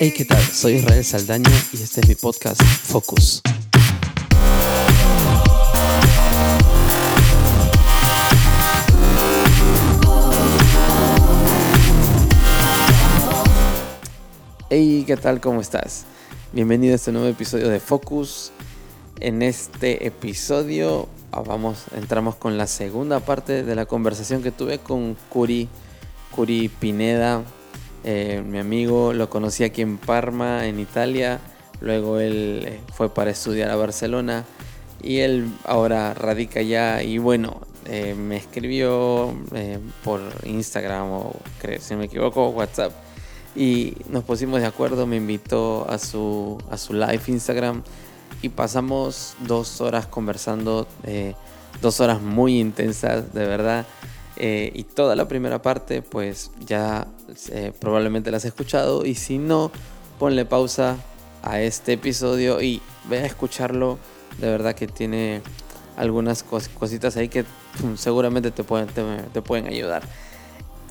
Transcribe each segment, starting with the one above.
Hey, ¿qué tal? Soy Israel Saldaña y este es mi podcast Focus. Hey, ¿qué tal? ¿Cómo estás? Bienvenido a este nuevo episodio de Focus. En este episodio ah, vamos, entramos con la segunda parte de la conversación que tuve con Curi, Curi Pineda, eh, mi amigo lo conocí aquí en Parma, en Italia. Luego él eh, fue para estudiar a Barcelona y él ahora radica allá. Y bueno, eh, me escribió por Instagram o, si no me equivoco, WhatsApp. Y nos pusimos de acuerdo, me invitó a su, a su live Instagram y pasamos dos horas conversando, dos horas muy intensas, de verdad. Y toda la primera parte, pues ya eh, probablemente la has escuchado. Y si no, ponle pausa a este episodio y ve a escucharlo. De verdad que tiene algunas cositas ahí que seguramente te pueden, te, pueden ayudar.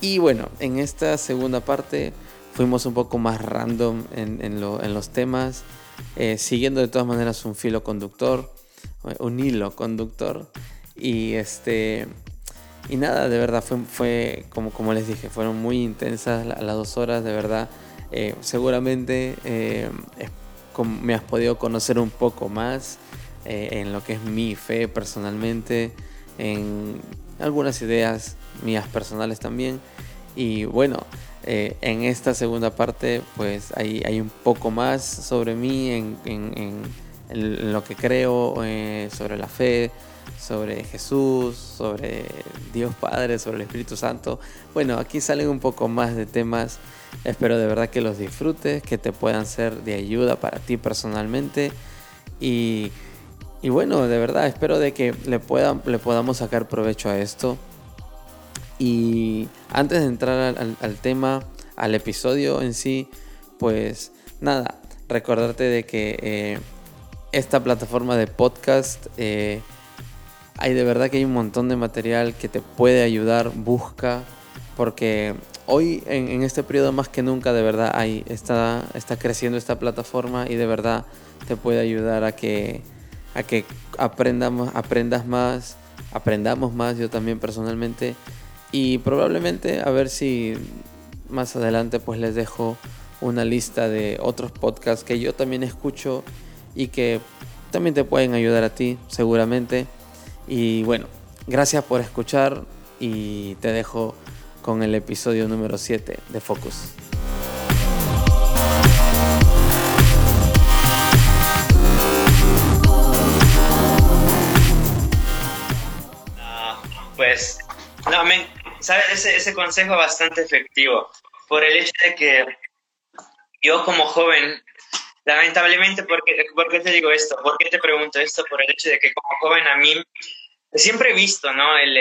Y bueno, en esta segunda parte fuimos un poco más random en, los temas, eh, siguiendo de todas maneras un filo conductor, un hilo conductor. Y este y nada, de verdad, fue, fue como, como les dije, fueron muy intensas las, dos horas, de verdad. Eh, seguramente eh, me has podido conocer un poco más eh, en lo que es mi fe personalmente, en algunas ideas mías personales también. Y bueno, en esta segunda parte, pues hay, hay un poco más sobre mí, en, en, en lo que creo, sobre la fe sobre Jesús, sobre Dios Padre, sobre el Espíritu Santo. Bueno, aquí salen un poco más de temas. Espero de verdad que los disfrutes, que te puedan ser de ayuda para ti personalmente. Y, bueno, de verdad, espero de que le, puedan, le podamos sacar provecho a esto. Y antes de entrar al, tema, al episodio en sí, pues nada, recordarte de que eh, esta plataforma de podcast eh, hay de verdad que hay un montón de material que te puede ayudar, busca, porque hoy en, este periodo más que nunca de verdad hay, está, está creciendo esta plataforma y de verdad te puede ayudar a que, a que aprendamos, aprendas más, aprendamos más yo también personalmente y probablemente a ver si más adelante pues les dejo una lista de otros podcasts que yo también escucho y que también te pueden ayudar a ti seguramente. Y bueno, gracias por escuchar y te dejo con el episodio número 7 de Focus. Pues, no, ¿sabes? Ese, ese consejo es bastante efectivo por el hecho de que yo como joven lamentablemente, ¿por qué, te digo esto? ¿Por qué te pregunto esto? Por el hecho de que como joven a mí siempre he visto, ¿no? El,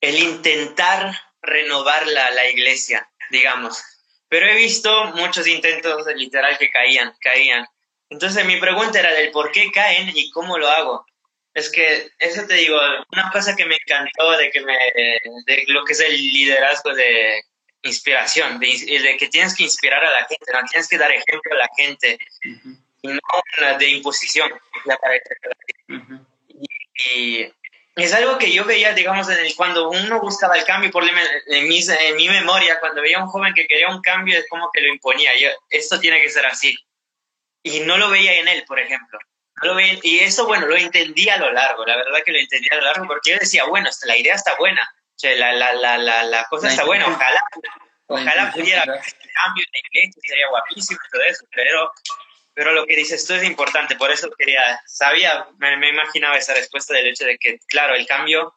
el, intentar renovar la, la, iglesia, digamos. Pero he visto muchos intentos literal que caían, caían. Entonces mi pregunta era del por qué caen y cómo lo hago. Es que eso te digo, una cosa que me encantó de que me, de lo que es el liderazgo de, inspiración, de, que tienes que inspirar a la gente, ¿no? tienes que dar ejemplo a la gente, y no de imposición. y, es algo que yo veía, digamos, en el, cuando uno buscaba el cambio, por en mi, en mi memoria, cuando veía a un joven que quería un cambio, es como que lo imponía, yo, esto tiene que ser así. Y no lo veía en él, por ejemplo. No lo y eso, bueno, lo entendía a lo largo, la verdad que lo entendía a lo largo, porque yo decía, bueno, la idea está buena, la, la, la, la, la cosa está buena, ojalá, ojalá pudiera haber cambio en la iglesia, sería guapísimo y todo eso, pero, pero lo que dices tú es importante, por eso quería, sabía, me, me imaginaba esa respuesta del hecho de que, claro, el cambio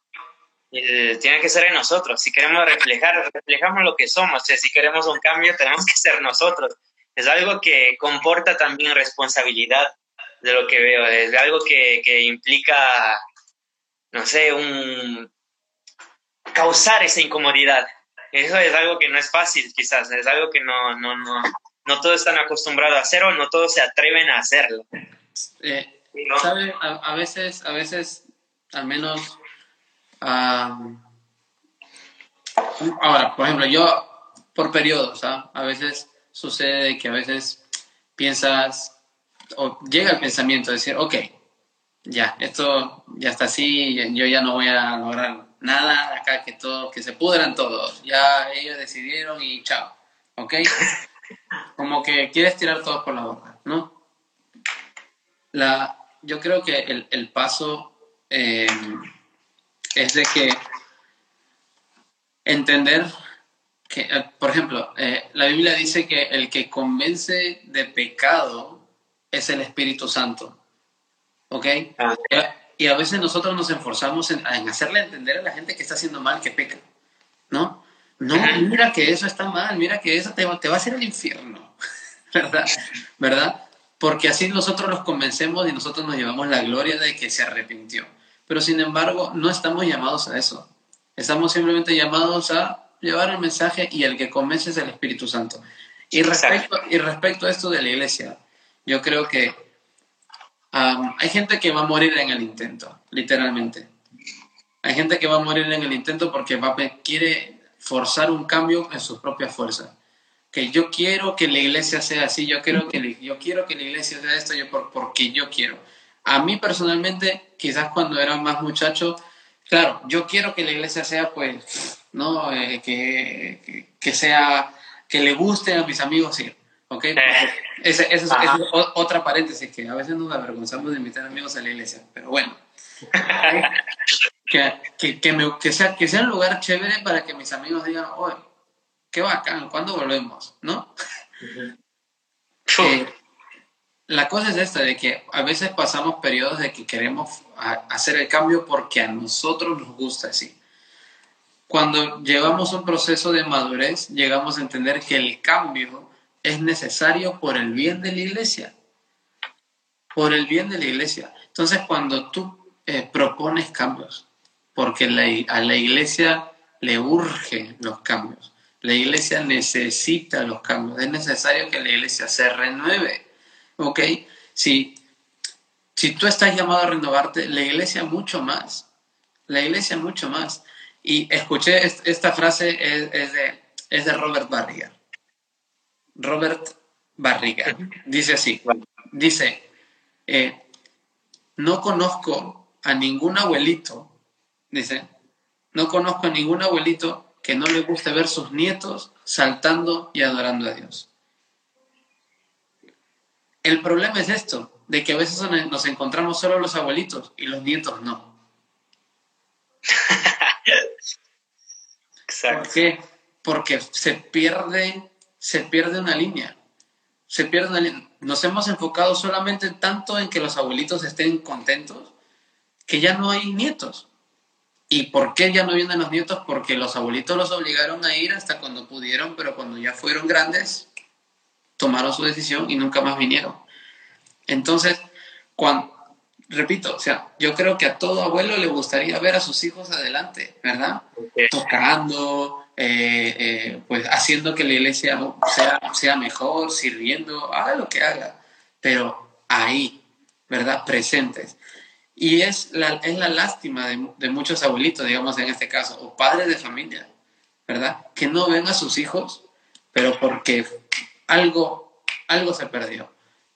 eh, tiene que ser en nosotros, si queremos reflejar, reflejamos lo que somos, si queremos un cambio tenemos que ser nosotros, es algo que comporta también responsabilidad de lo que veo, es algo que, que implica, no sé, un, causar esa incomodidad. Eso es algo que no es fácil, quizás, es algo que no, no, no, no todos están acostumbrados a hacer o no todos se atreven a hacerlo. Eh, ¿Sabe? A, veces, a veces, al menos, ahora, por ejemplo, yo por periodos, ¿ah? a veces sucede que a veces piensas o llega el pensamiento de decir, ok, ya, esto ya está así, yo ya no voy a lograr nada, acá que todo, que se pudran todos, ya ellos decidieron y chao, ¿ok? Como que quieres tirar todos por la boca, ¿no? La, yo creo que el, el paso eh, es de que entender que, eh, por ejemplo, eh, la Biblia dice que el que convence de pecado es el Espíritu Santo. ¿Ok? Ah. Y a veces nosotros nos esforzamos en, hacerle entender a la gente que está haciendo mal, que peca. ¿No? No, mira que eso está mal, mira que eso te, te va a hacer el infierno. ¿Verdad? ¿Verdad? Porque así nosotros los convencemos y nosotros nos llevamos la gloria de que se arrepintió. Pero sin embargo, no estamos llamados a eso. Estamos simplemente llamados a llevar el mensaje y el que convence es el Espíritu Santo. Y respecto, y respecto a esto de la iglesia, yo creo que hay gente que va a morir en el intento, literalmente. Hay gente que va a morir en el intento porque va, quiere forzar un cambio en sus propias fuerzas. Que yo quiero que la iglesia sea así, yo quiero que, yo quiero que la iglesia sea esto, yo por, porque yo quiero. A mí personalmente, quizás cuando era más muchacho, claro, yo quiero que la iglesia sea, pues, ¿no? Eh, que, que, sea, que le guste a mis amigos ir. ¿Ok? Esa es, otra paréntesis que a veces nos avergonzamos de invitar amigos a la iglesia, pero bueno. que, que, que, me, que, sea, que sea un lugar chévere para que mis amigos digan, oye, qué bacán, ¿cuándo volvemos? ¿No? Eh, la cosa es esta, de que a veces pasamos periodos de que queremos hacer el cambio porque a nosotros nos gusta así. Cuando llevamos un proceso de madurez, llegamos a entender que el cambio es necesario por el bien de la iglesia. Por el bien de la iglesia. Entonces, cuando tú eh, propones cambios, porque a la iglesia le urgen los cambios, la iglesia necesita los cambios, es necesario que la iglesia se renueve. ¿Ok? Si, si tú estás llamado a renovarte, la iglesia mucho más. La iglesia mucho más. Y escuché esta frase, es, de, es de Robert Barriga. Robert Barriga. Dice así, dice, eh, no conozco a ningún abuelito, dice, no conozco a ningún abuelito que no le guste ver sus nietos saltando y adorando a Dios. El problema es esto, de que a veces nos encontramos solo los abuelitos y los nietos no. ¿Por qué? Porque se pierde, se pierde una línea. Se pierde una línea. Nos hemos enfocado solamente tanto en que los abuelitos estén contentos que ya no hay nietos. ¿Y por qué ya no vienen los nietos? Porque los abuelitos los obligaron a ir hasta cuando pudieron, pero cuando ya fueron grandes, tomaron su decisión y nunca más vinieron. Entonces, cuando, repito, o sea, yo creo que a todo abuelo le gustaría ver a sus hijos adelante, ¿verdad? Tocando, eh, eh, pues haciendo que la iglesia sea, sea mejor, sirviendo, haga lo que haga, pero ahí, ¿verdad? Presentes. Y es la, es la lástima de, muchos abuelitos, digamos en este caso, o padres de familia, ¿verdad? Que no ven a sus hijos, pero porque algo, algo se perdió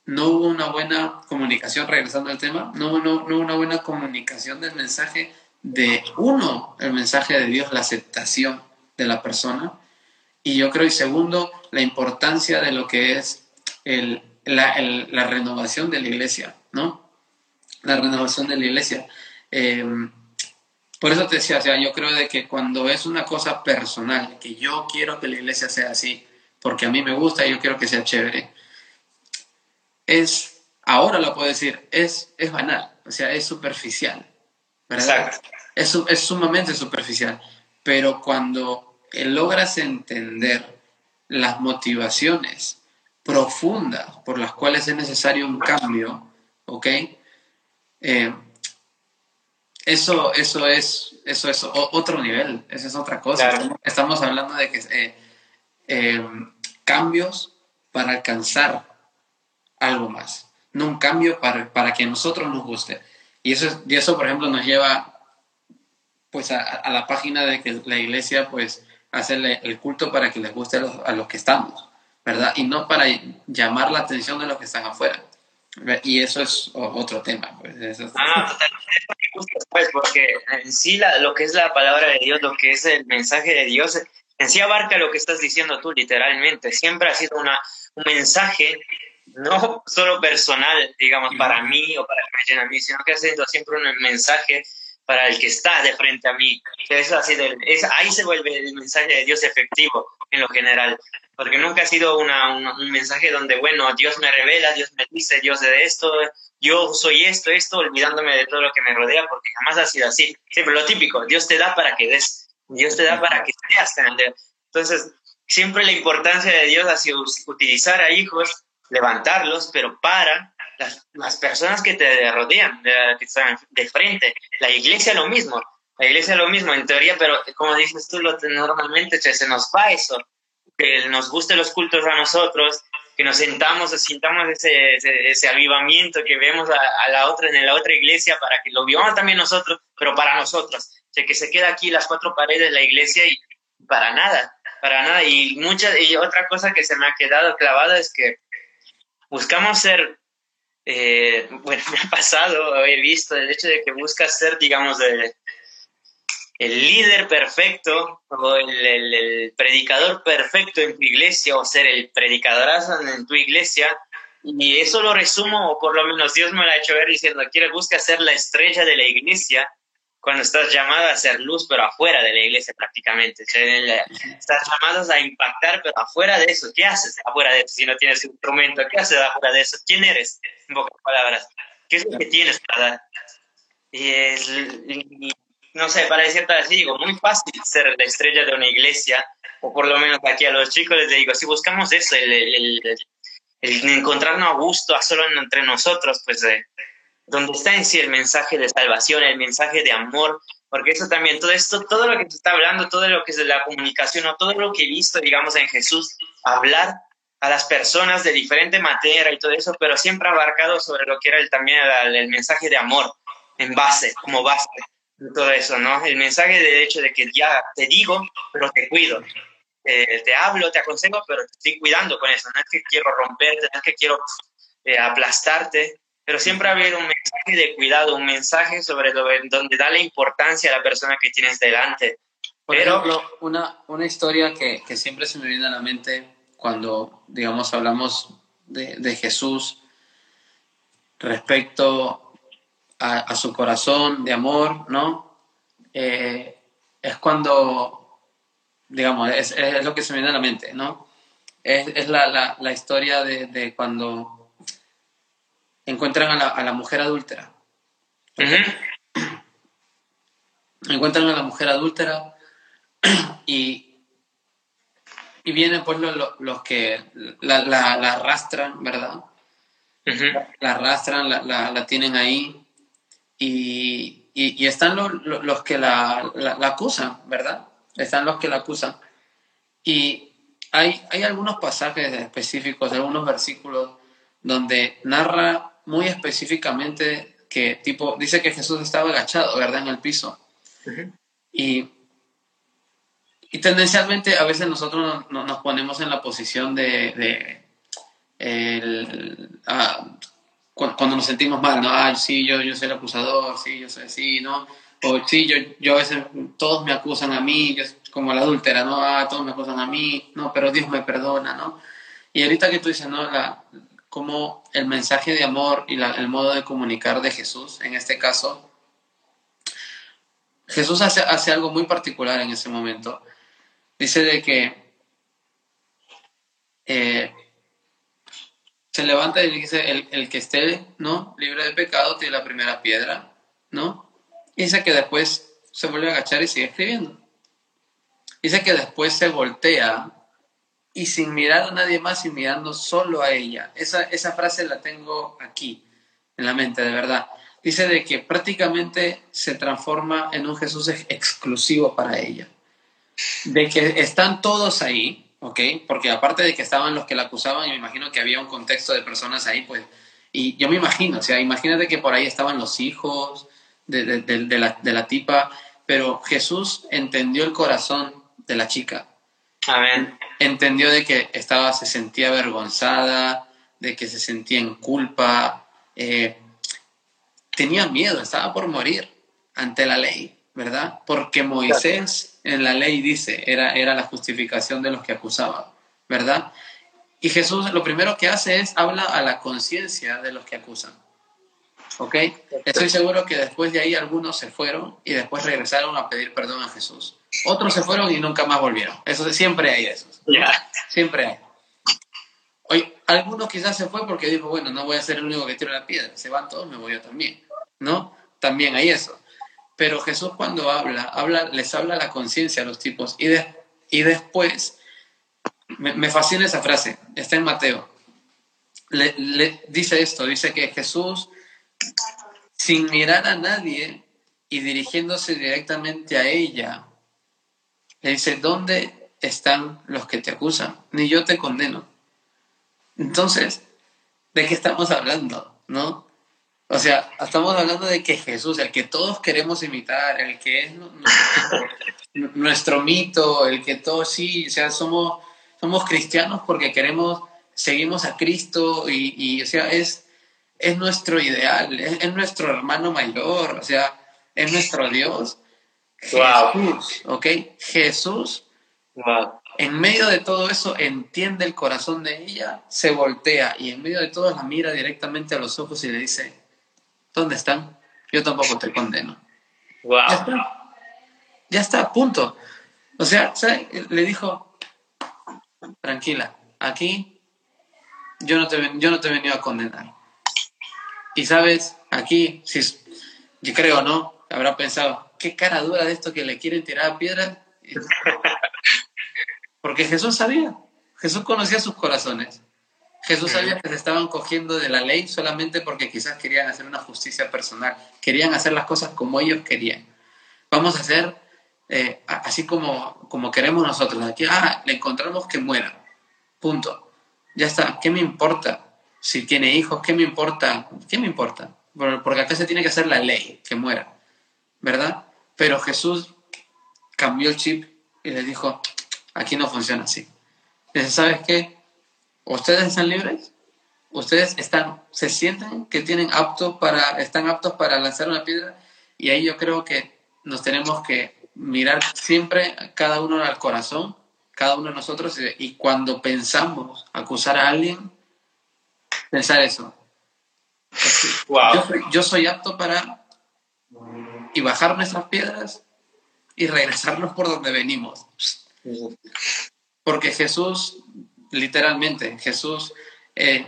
no hubo una buena comunicación, regresando al tema, no, no, no hubo una buena comunicación del mensaje de uno, el mensaje de Dios, la aceptación de la persona. Y yo creo, y segundo, la importancia de lo que es el, la, la, renovación de la iglesia, ¿no? La renovación de la iglesia. Em, por eso te decía, o sea, yo creo de que cuando es una cosa personal, que yo quiero que la iglesia sea así, porque a mí me gusta y yo quiero que sea chévere, es, ahora lo puedo decir, es, es banal, o sea, es superficial, ¿verdad? Es, es sumamente superficial, pero cuando logras entender las motivaciones profundas por las cuales es necesario un cambio, ¿ok? Eh, eso, eso, es, eso es otro nivel, eso es otra cosa. Estamos, hablando de que eh, eh, cambios para alcanzar algo más, no un cambio para, para que a nosotros nos guste. Y eso, y eso, por ejemplo, nos lleva pues a, la página de que la iglesia pues hace el culto para que les guste a los, que estamos, ¿verdad? Y no para llamar la atención de los que están afuera. Y eso es otro tema. Pues, Ah, totalmente. Pues, porque en sí la, lo que es la palabra de Dios, lo que es el mensaje de Dios, en sí abarca lo que estás diciendo tú, literalmente. Siempre ha sido una, un mensaje no solo personal, digamos, para mí o para que me a mí, sino que ha sido siempre un mensaje para el que está de frente a mí. Eso así de, es, ahí se vuelve el mensaje de Dios efectivo en lo general, porque nunca ha sido una, un mensaje donde, bueno, Dios me revela, Dios me dice, Dios de esto, yo soy esto, esto, olvidándome de todo lo que me rodea, porque jamás ha sido así. Siempre lo típico, Dios te da para que des, Dios te da para que seas. Entonces, siempre la importancia de Dios ha sido utilizar a hijos, levantarlos, pero para las, las personas que te rodean, que están de frente. La iglesia lo mismo, la iglesia lo mismo en teoría, pero como dices tú, lo, normalmente se nos va eso, que nos gusten los cultos a nosotros, que nos sentamos, sintamos ese, ese, avivamiento que vemos a, la otra en la otra iglesia para que lo vivamos también nosotros, pero para nosotros, que se queda aquí las cuatro paredes de la iglesia y para nada, para nada. Y, mucha, y otra cosa que se me ha quedado clavada es que buscamos ser eh, bueno, me ha pasado, he visto el hecho de que buscas ser, digamos, el, líder perfecto o el, predicador perfecto en tu iglesia o ser el predicadorazo en tu iglesia. Y eso lo resumo, o por lo menos Dios me lo ha hecho ver diciendo, quiere busca ser la estrella de la iglesia cuando estás llamado a ser luz, pero afuera de la iglesia prácticamente. estás llamado a impactar, pero afuera de eso, ¿qué haces afuera de eso? Si no tienes instrumento, ¿qué haces afuera de eso? ¿Quién eres? En pocas palabras. ¿Qué es lo que tienes para dar? Y es, no sé, para decirte así, digo, muy fácil ser la estrella de una iglesia, o por lo menos aquí a los chicos les digo, si buscamos eso, el, el, el, encontrarnos a gusto, a solo entre nosotros, pues eh, donde está en sí el mensaje de salvación, el mensaje de amor, porque eso también, todo esto, todo lo que se está hablando, todo lo que es de la comunicación, o todo lo que he visto, digamos, en Jesús, hablar a las personas de diferente materia y todo eso, pero siempre abarcado sobre lo que era el, también el, mensaje de amor en base, como base todo eso, ¿no? El mensaje de hecho de que ya te digo, pero te cuido. Eh, te hablo, te aconsejo, pero te estoy cuidando con eso. No es que quiero romperte, no es que quiero eh, aplastarte, pero siempre ha habido un mensaje de cuidado, un mensaje sobre donde da la importancia a la persona que tienes delante. Por ejemplo, una, una historia que, que, siempre se me viene a la mente cuando, digamos, hablamos de, de Jesús respecto a, a, su corazón de amor, ¿no? Eh, es cuando, digamos, es, es, lo que se me viene a la mente, ¿no? Es, es la, la, la, historia de, de cuando encuentran a la, a la mujer adúltera. Encuentran a la mujer adúltera y, y vienen pues los, que la, la, arrastran, ¿verdad? La arrastran, la, la, tienen ahí y, y, están los, los que la, acusan, ¿verdad? Están los que la acusan. Y hay, hay algunos pasajes específicos, algunos versículos donde narra muy específicamente que tipo, dice que Jesús estaba agachado, ¿verdad? En el piso. y, y tendencialmente a veces nosotros nos ponemos en la posición de, de el, ah, cuando, nos sentimos mal, ¿no? Ah, sí, yo, yo soy el acusador, sí, yo soy así, ¿no? O sí, yo, yo a veces, todos me acusan a mí, yo, como la adúltera, ¿no? Ah, todos me acusan a mí, no, pero Dios me perdona, ¿no? Y ahorita que tú dices, ¿no? La, como el mensaje de amor y el modo de comunicar de Jesús, en este caso, Jesús hace, hace, algo muy particular en ese momento. Dice de que eh, se levanta y dice, el, el, que esté ¿no? libre de pecado tiene la primera piedra, ¿no? Y dice que después se vuelve a agachar y sigue escribiendo. Dice que después se voltea y sin mirar a nadie más y mirando solo a ella. Esa, esa frase la tengo aquí, en la mente, de verdad. Dice de que prácticamente se transforma en un Jesús exclusivo para ella. De que están todos ahí, ¿ok? Porque aparte de que estaban los que la acusaban, yo me imagino que había un contexto de personas ahí, pues. Y yo me imagino, o sea, imagínate que por ahí estaban los hijos de, de, la, de la tipa, pero Jesús entendió el corazón de la chica Amén. Entendió de que estaba, se sentía avergonzada, de que se sentía en culpa, eh, tenía miedo, estaba por morir ante la ley, ¿verdad? Porque Moisés en la ley dice, era, era la justificación de los que acusaban, ¿verdad? Y Jesús lo primero que hace es habla a la conciencia de los que acusan. ¿Ok? Estoy seguro que después de ahí algunos se fueron y después regresaron a pedir perdón a Jesús. Otros se fueron y nunca más volvieron. Eso siempre hay eso. Siempre hay. Hoy, algunos quizás se fue porque dijo, bueno, no voy a ser el único que tiro la piedra. Se van todos, me voy yo también. ¿No? También hay eso. Pero Jesús cuando habla, habla les habla la conciencia a los tipos y, y después, me, fascina esa frase, está en Mateo. Le, dice esto, dice que Jesús, sin mirar a nadie y dirigiéndose directamente a ella, le dice, ¿dónde están los que te acusan? Ni yo te condeno. Entonces, ¿de qué estamos hablando? ¿No? O sea, estamos hablando de que Jesús, el que todos queremos imitar, el que es nuestro, mito, el que todos sí, o sea, somos, somos cristianos porque queremos, seguimos a Cristo y, o sea, es, es nuestro ideal, es, nuestro hermano mayor, o sea, es nuestro Dios. Jesús, ¿ok? Jesús, en medio de todo eso, entiende el corazón de ella, se voltea y en medio de todo la mira directamente a los ojos y le dice, ¿Dónde están? Yo tampoco te condeno. Wow. Ya está. Ya está, punto. O sea, le dijo, tranquila, aquí yo no, te, yo no te he venido a condenar. Y sabes, aquí, si, yo creo, ¿no? Habrá pensado, qué cara dura de esto que le quieren tirar a piedras. Porque Jesús sabía, Jesús conocía sus corazones. Jesús sabía que se estaban cogiendo de la ley solamente porque quizás querían hacer una justicia personal, querían hacer las cosas como ellos querían. Vamos a hacer eh, así como, como queremos nosotros. Aquí, ah, le encontramos que muera. Punto. Ya está. ¿Qué me importa? Si tiene hijos, ¿qué me importa? ¿Qué me importa? Porque acá se tiene que hacer la ley, que muera. ¿Verdad? Pero Jesús cambió el chip y le dijo, aquí no funciona así. Dice, ¿sabes qué? ¿Ustedes están libres? ¿Ustedes están, se sienten que tienen apto para, están aptos para lanzar una piedra? Y ahí yo creo que nos tenemos que mirar siempre cada uno al corazón, cada uno de nosotros, y, cuando pensamos acusar a alguien, pensar eso. Yo, soy, apto para y bajar nuestras piedras y regresarnos por donde venimos. Porque Jesús literalmente. Jesús, eh,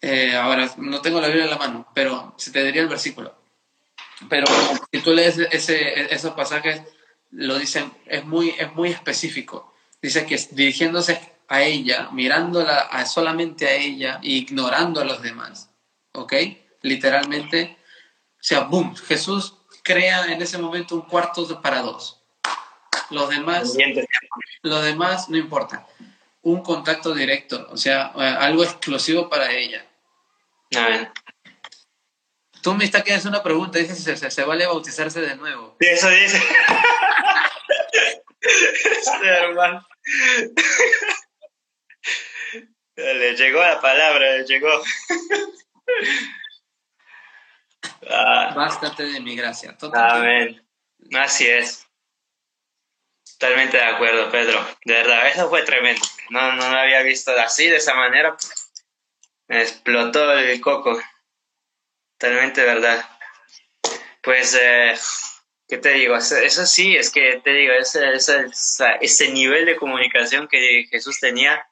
eh, ahora no tengo la Biblia en la mano, pero se te diría el versículo. Pero si tú lees ese, esos pasajes, lo dicen, es muy, es muy específico. Dice que dirigiéndose a ella, mirándola a, solamente a ella, ignorando a los demás. ¿Ok? Literalmente, sea, boom, Jesús crea en ese momento un cuarto para dos. Los demás, los demás no importa un contacto directo, o sea, eh, algo exclusivo para ella. ver. Tú me está hacer una pregunta, dice si se, vale bautizarse de nuevo. Eso dice. este hermano. Le llegó la palabra, le llegó. Ah. Bástate de mi gracia. Amén. Así es. Totalmente de acuerdo, Pedro. De verdad, eso fue tremendo. No, no lo había visto así, de esa manera. Me explotó el coco. Totalmente verdad. Pues, eh, ¿qué te digo? Eso, sí, es que te digo, ese, ese, ese nivel de comunicación que Jesús tenía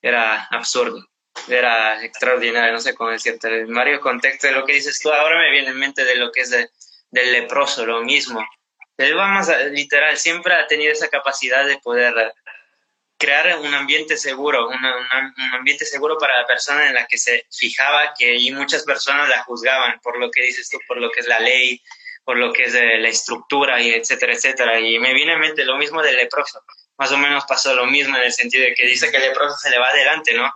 era absurdo, era extraordinario, no sé cómo decirte. En varios contextos de lo que dices tú, ahora me viene en mente de lo que es del leproso, lo mismo. Él va más literal, siempre ha tenido esa capacidad de poder crear un ambiente seguro, un ambiente seguro para la persona en la que se fijaba que y muchas personas la juzgaban por lo que dices tú, por lo que es la ley, por lo que es la estructura y etcétera, etcétera. Y me viene a mente lo mismo del leproso. Más o menos pasó lo mismo en el sentido de que dice que el leproso se le va adelante, ¿no?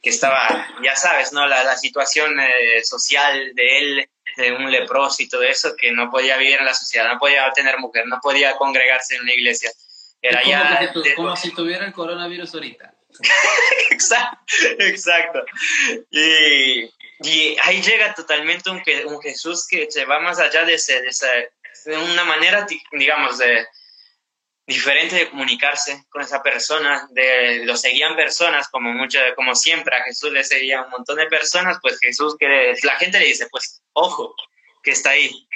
Que estaba, ya sabes, ¿no? La, la situación eh, social de él, de un leproso y todo eso, que no podía vivir en la sociedad, no podía tener mujer, no podía congregarse en una iglesia Era como ya... como si tuviera el coronavirus ahorita. exacto, exacto. Y, y, ahí llega totalmente un, un, Jesús que se va más allá de, ese, de, esa, de una manera, digamos, de, diferente de comunicarse con esa persona, de, lo seguían personas, como, mucho, como siempre a Jesús le seguía un montón de personas, pues Jesús, que la gente le dice, pues, ojo, que está ahí,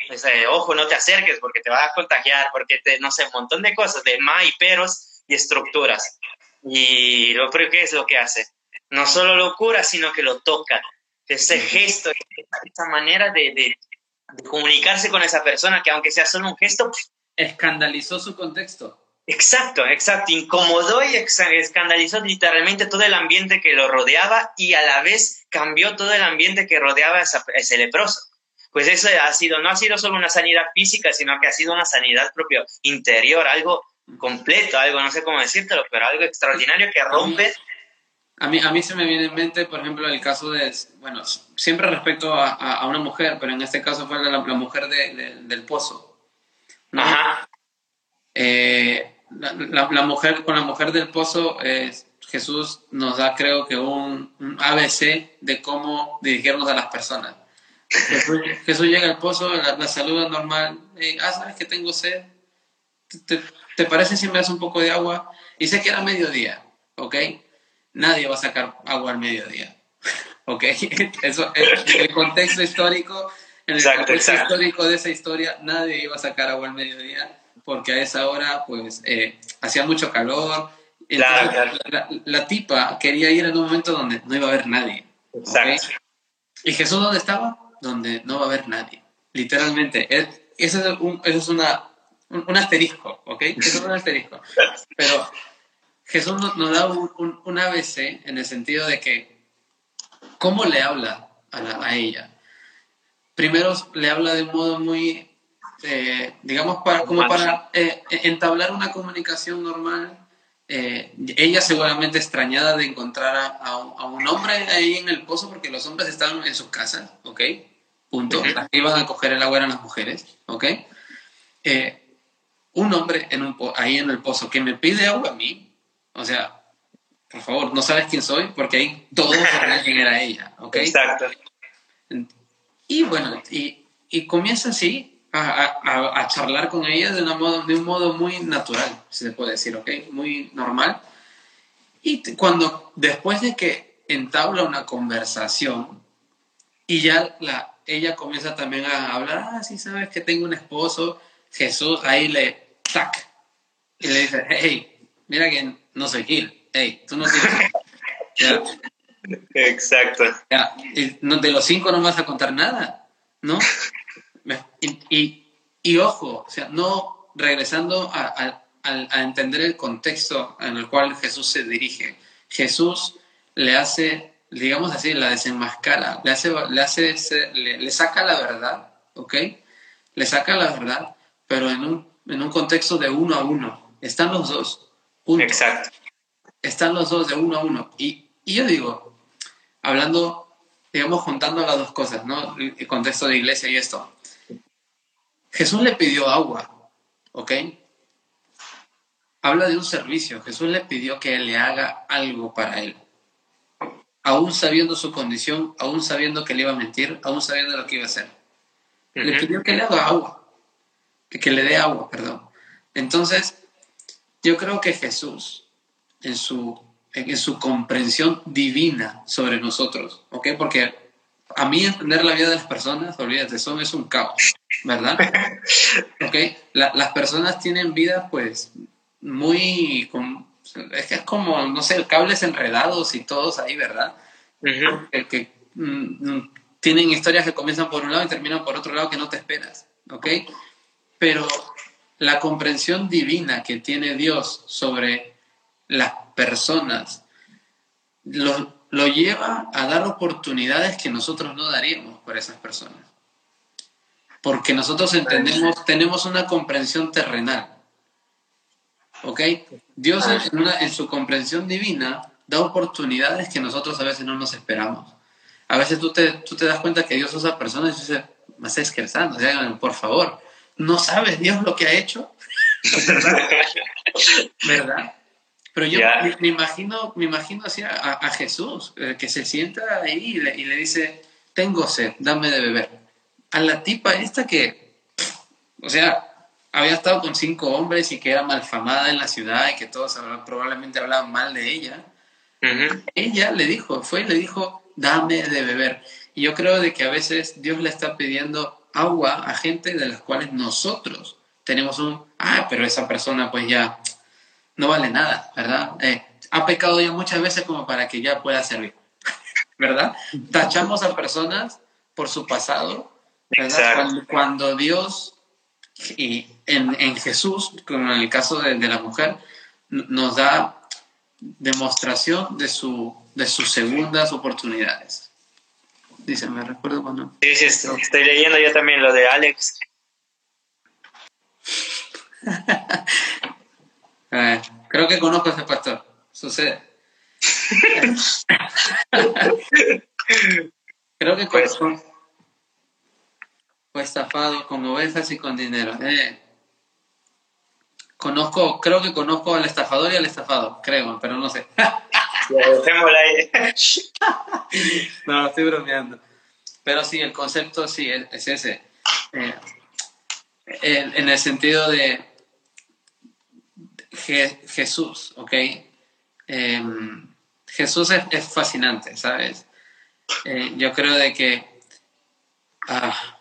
ojo, no te acerques porque te vas a contagiar, porque te, no sé, un montón de cosas, de ma y peros y estructuras. Y lo creo que es lo que hace. No solo lo cura, sino que lo toca. Ese gesto, esa manera de, de, comunicarse con esa persona, que aunque sea solo un gesto... Escandalizó su contexto. Exacto, exacto. Incomodó y escandalizó literalmente todo el ambiente que lo rodeaba y a la vez cambió todo el ambiente que rodeaba a ese leproso. Pues eso ha sido, no ha sido solo una sanidad física, sino que ha sido una sanidad propia interior, algo completo, algo, no sé cómo decírtelo, pero algo extraordinario que rompe. A mí, a mí se me viene en mente, por ejemplo, el caso de, bueno, siempre respecto a, a, una mujer, pero en este caso fue la, mujer del pozo. Ajá. Eh, la, la, mujer, con la mujer del pozo, eh, Jesús nos da, creo que, un, ABC de cómo dirigirnos a las personas. Jesús, llega al pozo, la, saluda normal, ah, sabes que tengo sed, ¿Te, ¿Te, parece si me das un poco de agua? Y sé que era mediodía, ¿ok? Nadie va a sacar agua al mediodía, ¿ok? Eso, en el contexto histórico, en el contexto histórico de esa historia, nadie iba a sacar agua al mediodía porque a esa hora pues eh, hacía mucho calor. La, tipa quería ir en un momento donde no iba a haber nadie. Exacto. ¿Y Jesús dónde estaba? Donde no va a haber nadie. Literalmente. Eso es, un, eso es una, un, asterisco, ¿ok? Eso es un asterisco. Pero Jesús nos, da un, un, ABC en el sentido de que, ¿cómo le habla a, a ella? Primero le habla de un modo muy eh, digamos, para, como para eh, entablar una comunicación normal. Eh, ella seguramente extrañada de encontrar a, un hombre ahí en el pozo, porque los hombres estaban en sus casas, ¿ok? Punto. Las que iban a coger el agua eran las mujeres, ¿ok? un hombre en un, ahí en el pozo que me pide agua a mí, o sea, por favor, no sabes quién soy, porque ahí todos saben quién era ella, ¿ok? Exacto. Y bueno, y, y comienza así, a, charlar con ella de, una modo, de un modo muy natural, se puede decir, ¿ok? Muy normal. Y cuando, después de que entabla una conversación y ya la, ella comienza también a hablar, ah, sí, sabes que tengo un esposo, Jesús ahí le, tac, y le dice, hey, mira que no soy Gil, hey, tú no tienes... Exacto. y no, de los cinco no vas a contar nada, ¿no? Y, y, ojo, o sea, no regresando a, a, entender el contexto en el cual Jesús se dirige. Jesús le hace, digamos así, la desenmascara, le, hace, le, hace, le, saca la verdad, ¿ok? Le saca la verdad, pero en un, en un contexto de uno a uno. Están los dos. Exacto. Están los dos de uno a uno. Y, y yo digo, hablando, digamos, juntando las dos cosas, ¿no? El contexto de iglesia y esto. Jesús le pidió agua, ¿ok? Habla de un servicio. Jesús le pidió que le haga algo para él. Aún sabiendo su condición, aún sabiendo que le iba a mentir, aún sabiendo lo que iba a hacer. Le pidió que le haga agua, que, que le dé agua, perdón. Entonces, yo creo que Jesús, en su, en su comprensión divina sobre nosotros, ¿ok? Porque a mí entender la vida de las personas, olvídate, eso es un caos. ¿verdad? ok, las personas tienen vida pues muy, es que es como, no sé, cables enredados y todos ahí, ¿verdad? que mm, mm, tienen historias que comienzan por un lado y terminan por otro lado que no te esperas, ¿ok? Pero la comprensión divina que tiene Dios sobre las personas lo, lo lleva a dar oportunidades que nosotros no daríamos por esas personas porque nosotros entendemos, tenemos una comprensión terrenal. ¿Ok? Dios en, su comprensión divina da oportunidades que nosotros a veces no nos esperamos. A veces tú te, tú te das cuenta que Dios usa personas y dices, me estás esquerzando, por favor, ¿no sabes Dios lo que ha hecho? ¿Verdad? Pero yo me, imagino, me imagino así a, Jesús, eh, que se sienta ahí y le, y le, dice, tengo sed, dame de beber. A la tipa esta que, o sea, había estado con cinco hombres y que era malfamada en la ciudad y que todos probablemente hablaban mal de ella. Ella le dijo, fue y le dijo, dame de beber. Y yo creo de que a veces Dios le está pidiendo agua a gente de las cuales nosotros tenemos un, ah, pero esa persona pues ya no vale nada, ¿verdad? Eh, ha pecado ya muchas veces como para que ya pueda servir, ¿verdad? Tachamos a personas por su pasado, ¿verdad? Cuando, Dios y en, en, Jesús, como en el caso de, de, la mujer, nos da demostración de, su, de sus segundas oportunidades. Dice, me recuerdo cuando... Sí, sí, estoy leyendo yo también lo de Alex. creo que conozco a ese pastor. Sucede. creo que pues, fue estafado con ovejas y con dinero. Eh, conozco, creo que conozco al estafador y al estafado, creo, pero no sé. no, estoy bromeando. Pero sí, el concepto sí es, ese. Eh, en, el sentido de Jesús, ¿ok? Em, Jesús es, fascinante, ¿sabes? Eh, yo creo de que ah,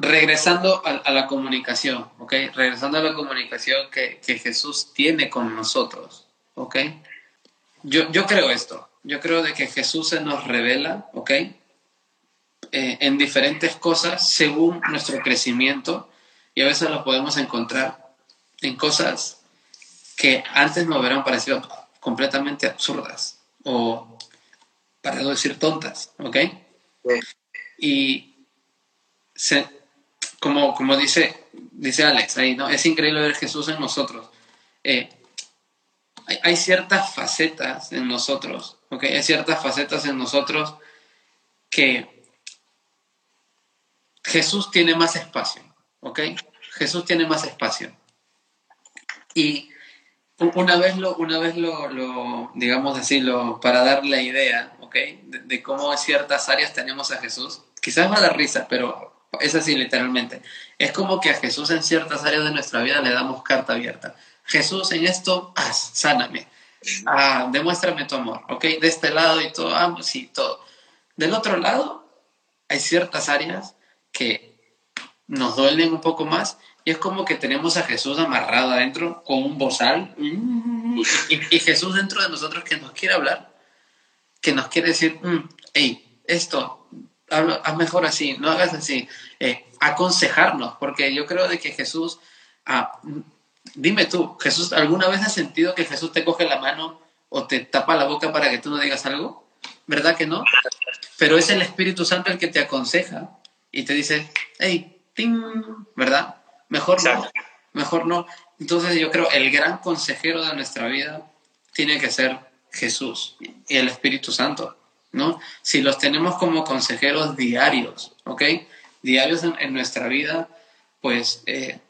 regresando a, la comunicación, ¿ok? Regresando a la comunicación que, Jesús tiene con nosotros, ¿ok? Yo, yo creo esto, yo creo de que Jesús se nos revela, ¿ok? Eh, en diferentes cosas según nuestro crecimiento y a veces lo podemos encontrar en cosas que antes nos hubieran parecido completamente absurdas o, para no decir tontas, ¿ok? Y como, como dice, dice Alex ahí, ¿no? Es increíble ver Jesús en nosotros. Eh, hay, hay, ciertas facetas en nosotros, ¿ok? Hay ciertas facetas en nosotros que Jesús tiene más espacio, ¿ok? Jesús tiene más espacio. Y una vez lo, una vez lo, digamos así, para dar la idea, ¿ok? De, cómo en ciertas áreas tenemos a Jesús, quizás va a dar risa, pero es así literalmente. Es como que a Jesús en ciertas áreas de nuestra vida le damos carta abierta. Jesús, en esto, haz, sáname. Ah, demuéstrame tu amor, ¿ok? De este lado y todo, ah, sí, todo. Del otro lado, hay ciertas áreas que nos duelen un poco más y es como que tenemos a Jesús amarrado adentro con un bozal y, Jesús dentro de nosotros que nos quiere hablar, que nos quiere decir, mm, hey, esto, haz mejor así, no hagas así, eh, aconsejarnos, porque yo creo de que Jesús, ah, dime tú, Jesús, ¿alguna vez has sentido que Jesús te coge la mano o te tapa la boca para que tú no digas algo? ¿Verdad que no? Pero es el Espíritu Santo el que te aconseja y te dice, hey, ting, ¿verdad? Mejor no, mejor no. Entonces yo creo el gran consejero de nuestra vida tiene que ser Jesús y el Espíritu Santo, ¿no? Si los tenemos como consejeros diarios, ¿ok? Diarios en, nuestra vida, pues eh,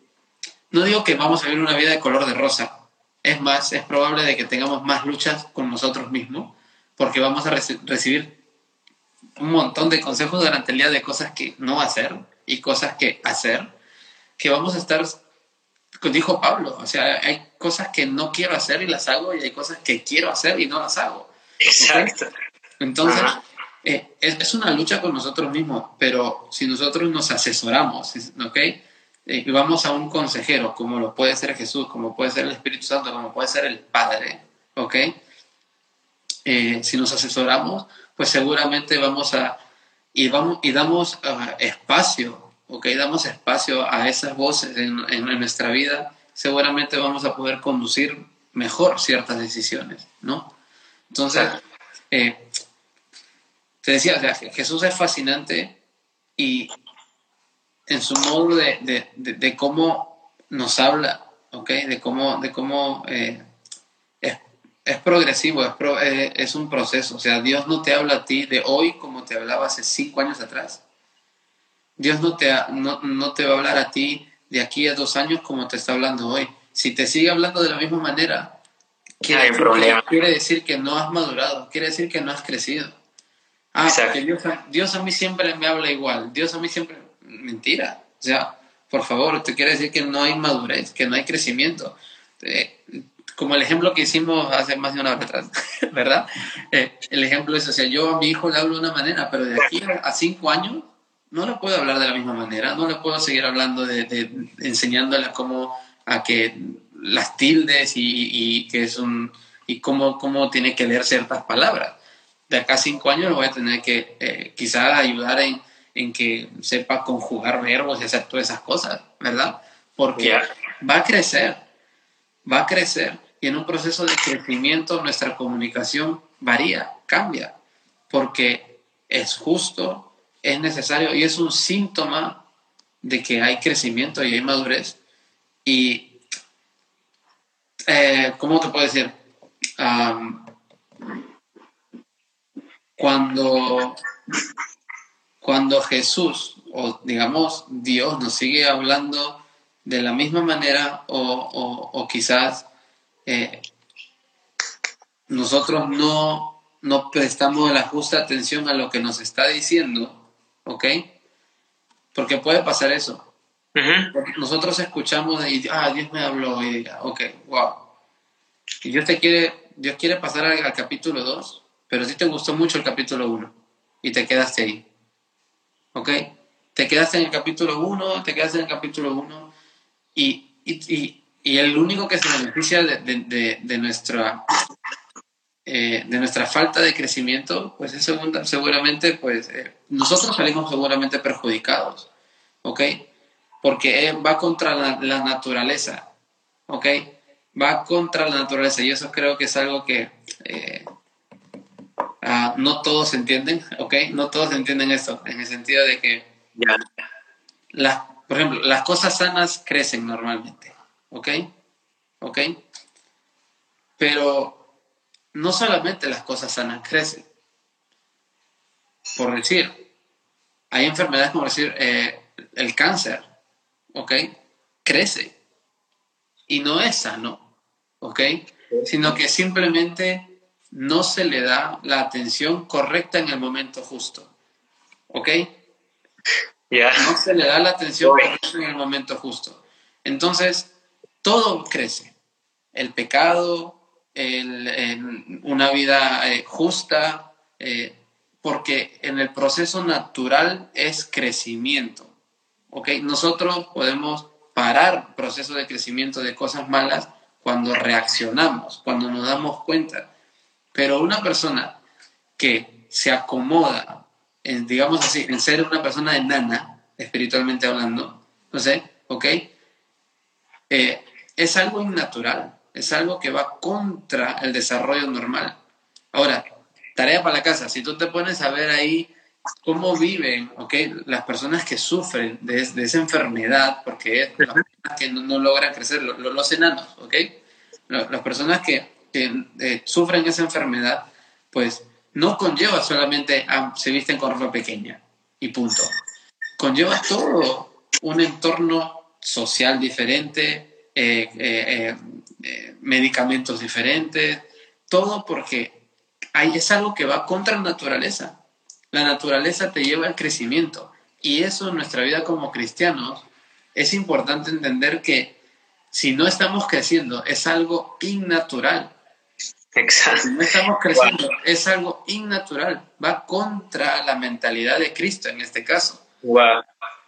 no digo que vamos a vivir una vida de color de rosa. Es más, es probable de que tengamos más luchas con nosotros mismos porque vamos a recibir un montón de consejos durante el día de cosas que no hacer y cosas que hacer, que vamos a estar, dijo Pablo, o sea, hay cosas que no quiero hacer y las hago y hay cosas que quiero hacer y no las hago. Exacto. Entonces, eh, es, una lucha con nosotros mismos, pero si nosotros nos asesoramos, ¿ok? Eh, y vamos a un consejero, como lo puede ser Jesús, como puede ser el Espíritu Santo, como puede ser el Padre, ¿ok? Eh, si nos asesoramos, pues seguramente vamos a, y, vamos, y damos ah, espacio, ok, damos espacio a esas voces en, en, nuestra vida, seguramente vamos a poder conducir mejor ciertas decisiones, ¿no? Entonces, eh, te decía, o sea, Jesús es fascinante y en su modo de, de, de, cómo nos habla, ¿ok? De cómo, de cómo eh, es progresivo, es, eh, es, un proceso. O sea, Dios no te habla a ti de hoy como te hablaba hace cinco años atrás. Dios no te, no, no te va a hablar a ti de aquí a dos años como te está hablando hoy. Si te sigue hablando de la misma manera, quiere, quiere decir que no has madurado, quiere decir que no has crecido. Ah, porque Dios, Dios a mí siempre me habla igual, Dios a mí siempre... Mentira. O sea, por favor, te quiere decir que no hay madurez, que no hay crecimiento. Eh, como el ejemplo que hicimos hace más de una hora atrás, ¿verdad? Eh, el ejemplo es, o sea, yo a mi hijo le hablo de una manera, pero de aquí a cinco años no le puedo hablar de la misma manera, no le puedo seguir hablando de, de enseñándole cómo a que las tildes y, que es un y cómo, cómo tiene que leer ciertas palabras. De acá a cinco años voy a tener que eh, quizás ayudar en, en, que sepa conjugar verbos y hacer todas esas cosas, ¿verdad? Porque va a crecer, va a crecer y en un proceso de crecimiento nuestra comunicación varía, cambia, porque es justo, es necesario y es un síntoma de que hay crecimiento y hay madurez. Y, eh, ¿cómo te puedo decir? cuando, cuando Jesús, o digamos Dios, nos sigue hablando de la misma manera o, o quizás eh, nosotros no, no prestamos la justa atención a lo que nos está diciendo, ¿ok? Porque puede pasar eso. nosotros escuchamos y, ah, Dios me habló y diga, ok, wow. Y Dios te quiere, Dios quiere pasar al, capítulo 2, pero si te gustó mucho el capítulo 1 y te quedaste ahí. ¿Ok? Te quedaste en el capítulo 1, te quedaste en el capítulo 1 y, y, y el único que se beneficia de, nuestra, eh, de nuestra falta de crecimiento, pues es seguramente, pues eh, nosotros salimos seguramente perjudicados, ¿ok? Porque va contra la, naturaleza, ¿ok? Va contra la naturaleza y eso creo que es algo que eh, ah, no todos entienden, ¿ok? No todos entienden esto, en el sentido de que, por ejemplo, las cosas sanas crecen normalmente. ¿Ok? ¿Ok? Pero no solamente las cosas sanas crecen. Por decir, hay enfermedades como decir eh, el cáncer, ¿ok? Crece y no es sano, ¿ok? Sino que simplemente no se le da la atención correcta en el momento justo, ¿ok? No se le da la atención correcta en el momento justo. Entonces, todo crece. El pecado, una vida eh, justa, eh, porque en el proceso natural es crecimiento. ¿ok? Nosotros podemos parar proceso de crecimiento de cosas malas cuando reaccionamos, cuando nos damos cuenta. Pero una persona que se acomoda, en, digamos así, en ser una persona enana, espiritualmente hablando, no sé, ¿ok? Eh, es algo innatural, es algo que va contra el desarrollo normal. Ahora, tarea para la casa, si tú te pones a ver ahí cómo viven okay, las personas que sufren de, esa enfermedad, porque es las personas que no, logran crecer, los, enanos, ¿ok? Las personas que, eh, sufren esa enfermedad, pues no conlleva solamente a, se visten con ropa pequeña y punto. Conlleva todo un entorno social diferente, eh, eh, eh, medicamentos diferentes, todo porque ahí es algo que va contra la naturaleza. La naturaleza te lleva al crecimiento y eso en nuestra vida como cristianos es importante entender que si no estamos creciendo es algo innatural. Exacto. Si no estamos creciendo es algo innatural, va contra la mentalidad de Cristo en este caso. Wow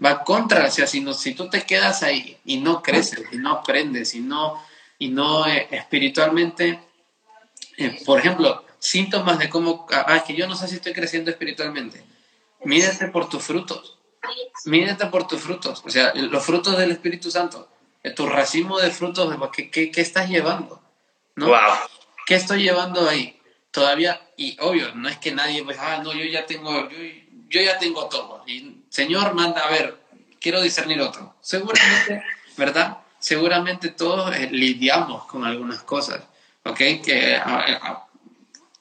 va contra, o sea, si, no, si tú te quedas ahí y no creces, y no aprendes, y no, y no eh, espiritualmente, eh, por ejemplo, síntomas de cómo, ah, es que yo no sé si estoy creciendo espiritualmente, mídete por tus frutos, mídete por tus frutos, o sea, los frutos del Espíritu Santo, eh, tu racimo de frutos, ¿qué, qué, qué estás llevando? ¿no? Wow. ¿Qué estoy llevando ahí? Todavía, y obvio, no es que nadie, pues, ah, no, yo ya tengo, yo, yo ya tengo todo. Y Señor manda, a ver, quiero discernir otro. Seguramente, ¿verdad? Seguramente todos eh, lidiamos con algunas cosas, ¿ok? Que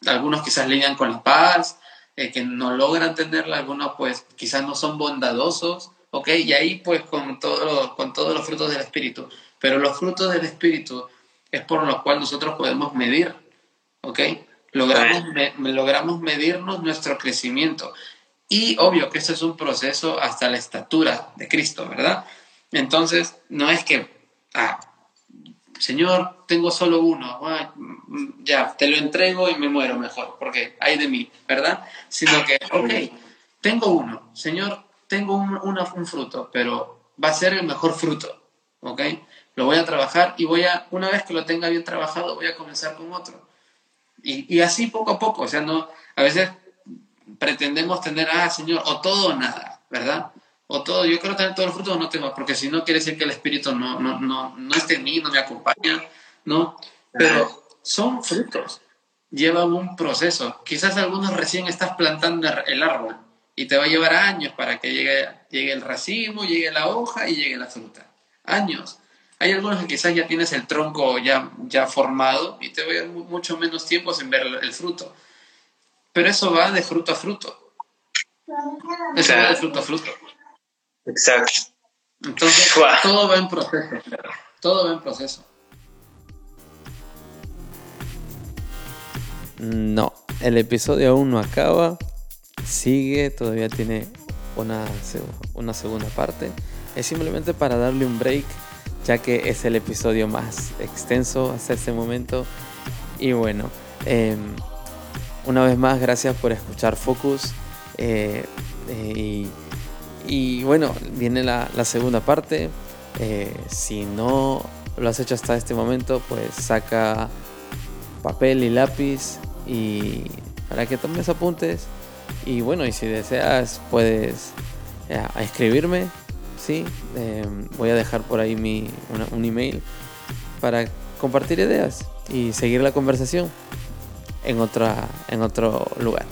algunos quizás lidian con la paz, eh, que no logran tenerla, algunos pues quizás no son bondadosos, ¿ok? Y ahí pues con, todo, con todos los frutos del Espíritu. Pero los frutos del Espíritu es por los cuales nosotros podemos medir, ¿ok? Logramos, logramos medirnos nuestro crecimiento. Y obvio que eso es un proceso hasta la estatura de Cristo, ¿verdad? Entonces, no es que, ah, Señor, tengo solo uno, ya, te lo entrego y me muero mejor, porque hay de mí, ¿verdad? Sino que, ok, tengo uno, Señor, tengo un, un fruto, pero va a ser el mejor fruto, ¿ok? Lo voy a trabajar y voy a, una vez que lo tenga bien trabajado, voy a comenzar con otro. Y, y así poco a poco, o sea, no, a veces pretendemos tener, ah, Señor, o todo o nada, ¿verdad? O todo, yo quiero tener todo el fruto o no tengo, porque si no quiere decir que el Espíritu no, no, no, no esté en mí, no me acompaña, ¿no? Pero son frutos, llevan un proceso. Quizás algunos recién estás plantando el árbol y te va a llevar años para que llegue, llegue el racimo, llegue la hoja y llegue la fruta. Años. Hay algunos que quizás ya tienes el tronco ya, ya formado y te va a llevar mucho menos tiempo sin ver el fruto. Pero eso va de fruto a fruto. Eso va de fruto a fruto. Exacto. Entonces, todo va en proceso. Todo va en proceso. No, el episodio aún no acaba. Sigue, todavía tiene una, una segunda parte. Es simplemente para darle un break, ya que es el episodio más extenso hasta este momento. Y bueno, eh, una vez más, gracias por escuchar Focus. Eh, eh, y, bueno, viene la, segunda parte. Eh, si no lo has hecho hasta este momento, pues saca papel y lápiz y para que tomes apuntes. Y bueno, y si deseas, puedes escribirme. ¿sí? voy a dejar por ahí mi, un email para compartir ideas y seguir la conversación en, en otro lugar.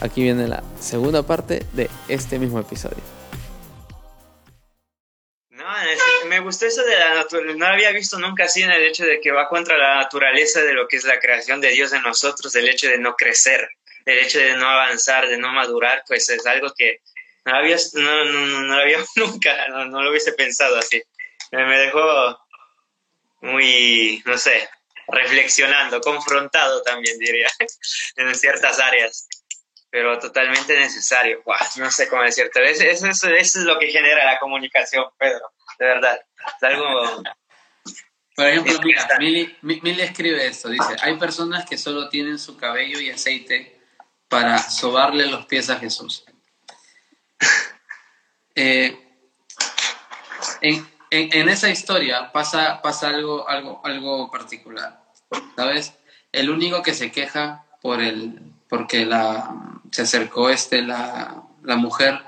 Aquí viene la segunda parte de este mismo episodio. No, me gustó eso de la naturaleza. No lo había visto nunca así en el hecho de que va contra la naturaleza de lo que es la creación de Dios en nosotros, el hecho de no crecer, el hecho de no avanzar, de no madurar, pues es algo que no lo había, no, no, no lo había nunca, no, lo hubiese pensado así. me dejó muy, no sé, reflexionando, confrontado también diría, en ciertas áreas, pero totalmente necesario. no sé cómo decirte, eso, eso, eso, es lo que genera la comunicación, Pedro, de verdad. Es algo... Por ejemplo, mira, Mili, escribe esto, dice, hay personas que solo tienen su cabello y aceite para sobarle los pies a Jesús. Eh, en, en, esa historia pasa, pasa algo, algo, algo particular, ¿sabes? El único que se queja por el, porque la, se acercó este, la, la mujer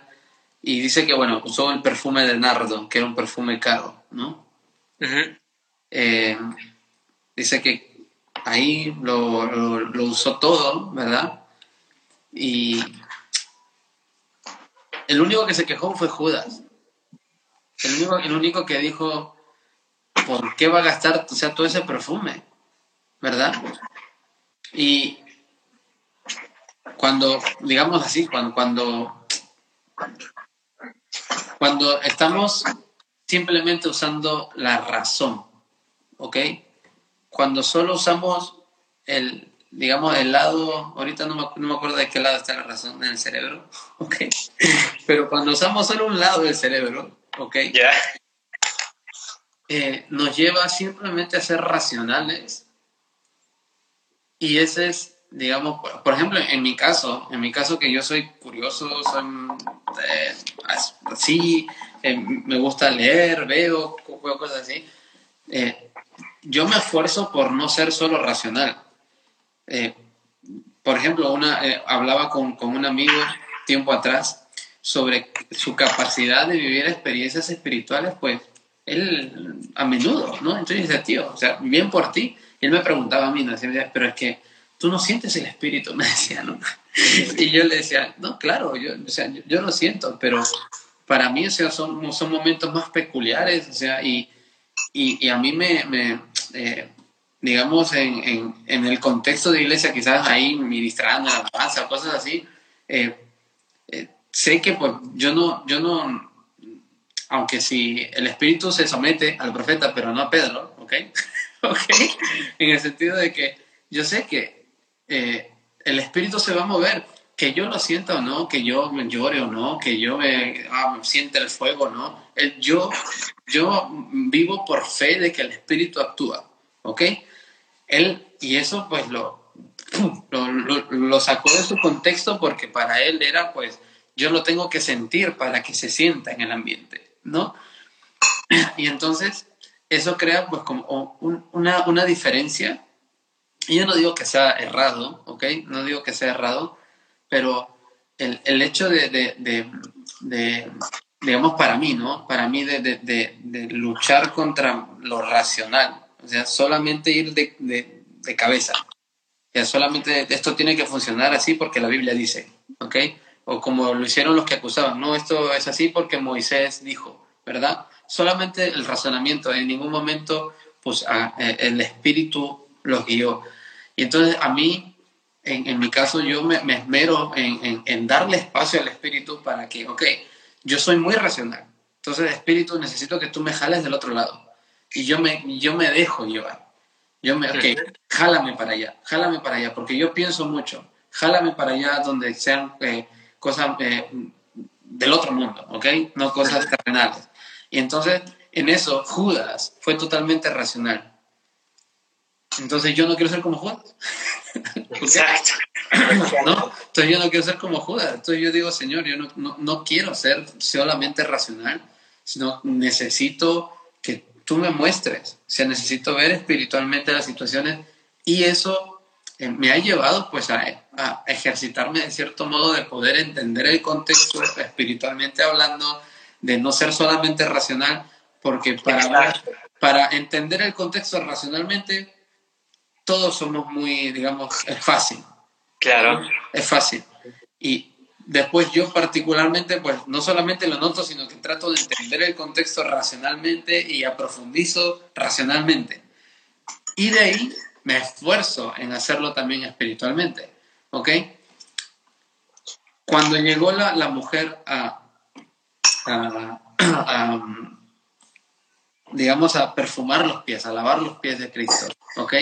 y dice que, bueno, usó el perfume de nardo, que era un perfume caro, ¿no? Eh, dice que ahí lo, lo, usó todo, ¿verdad? Y el único que se quejó fue Judas. El único, que dijo, ¿por qué va a gastar o sea, todo ese perfume? ¿Verdad? Y cuando, digamos así, cuando, cuando, cuando estamos simplemente usando la razón, ¿ok? Cuando solo usamos el, digamos, el lado, ahorita no me, no me acuerdo de qué lado está la razón en el cerebro, ¿ok? Pero cuando usamos solo un lado del cerebro, ¿ok? Eh, nos lleva simplemente a ser racionales. Y ese es, digamos, por, ejemplo, en mi caso, en mi caso que yo soy curioso, soy eh, así, eh, me gusta leer, veo, veo cosas así. yo me esfuerzo por no ser solo racional. por ejemplo, una, hablaba con, con un amigo tiempo atrás sobre su capacidad de vivir experiencias espirituales, pues él a menudo, ¿no? Entonces decía, tío, o sea, bien por ti. Él me preguntaba a mí, ¿no? Pero es que tú no sientes el espíritu, me decía, ¿no? Y yo le decía, no, claro, yo, o sea, yo, lo siento, pero para mí, o sea, son, son momentos más peculiares, o sea, y, y, a mí me, me eh, digamos, en, en, en, el contexto de iglesia, quizás ahí ministrando alabanza, cosas así, eh, eh sé que pues yo no, yo no, aunque si el espíritu se somete al profeta, pero no a Pedro, ¿ok? ¿Ok? En el sentido de que yo sé que eh, el espíritu se va a mover, que yo lo sienta o no, que yo me llore o no, que yo me, ah, siente el fuego o no. El, yo, yo vivo por fe de que el espíritu actúa, ¿ok? Él, y eso pues lo, lo, sacó de su contexto porque para él era pues yo lo tengo que sentir para que se sienta en el ambiente, ¿no? Y entonces eso crea pues como una, una diferencia. Y yo no digo que sea errado, ¿ok? No digo que sea errado, pero el, el hecho de, de, de, digamos, para mí, ¿no? Para mí de, luchar contra lo racional, o sea, solamente ir de, cabeza. O sea, solamente esto tiene que funcionar así porque la Biblia dice, ¿ok? O como lo hicieron los que acusaban, no, esto es así porque Moisés dijo, ¿verdad? Solamente el razonamiento, en ningún momento, pues eh, el espíritu los guió. Y entonces a mí en, mi caso, yo me, esmero en, darle espacio al espíritu para que, ok, yo soy muy racional. Entonces, espíritu, necesito que tú me jales del otro lado. Y yo me, yo me dejo llevar. Yo me, ok, jálame para allá, jálame para allá, porque yo pienso mucho. Jálame para allá donde sean eh, cosas eh, del otro mundo, ¿ok? No cosas terrenales. Y entonces, en eso, Judas fue totalmente racional. Entonces, yo no quiero ser como Judas. Exacto. ¿No? Entonces yo no quiero ser como Judas. Entonces yo digo, Señor, yo no, no, quiero ser solamente racional, sino necesito que tú me muestres. O sea, necesito ver espiritualmente las situaciones y eso eh, me ha llevado pues a, a, ejercitarme de cierto modo de poder entender el contexto espiritualmente hablando, de no ser solamente racional, porque para, para entender el contexto racionalmente todos somos muy, digamos, es fácil. Claro. Es fácil. Y después yo particularmente, pues no solamente lo noto, sino que trato de entender el contexto racionalmente y aprofundizo racionalmente. Y de ahí me esfuerzo en hacerlo también espiritualmente. ¿Ok? Cuando llegó la, la mujer a, a, a, digamos, a perfumar los pies, a lavar los pies de Cristo, ¿ok?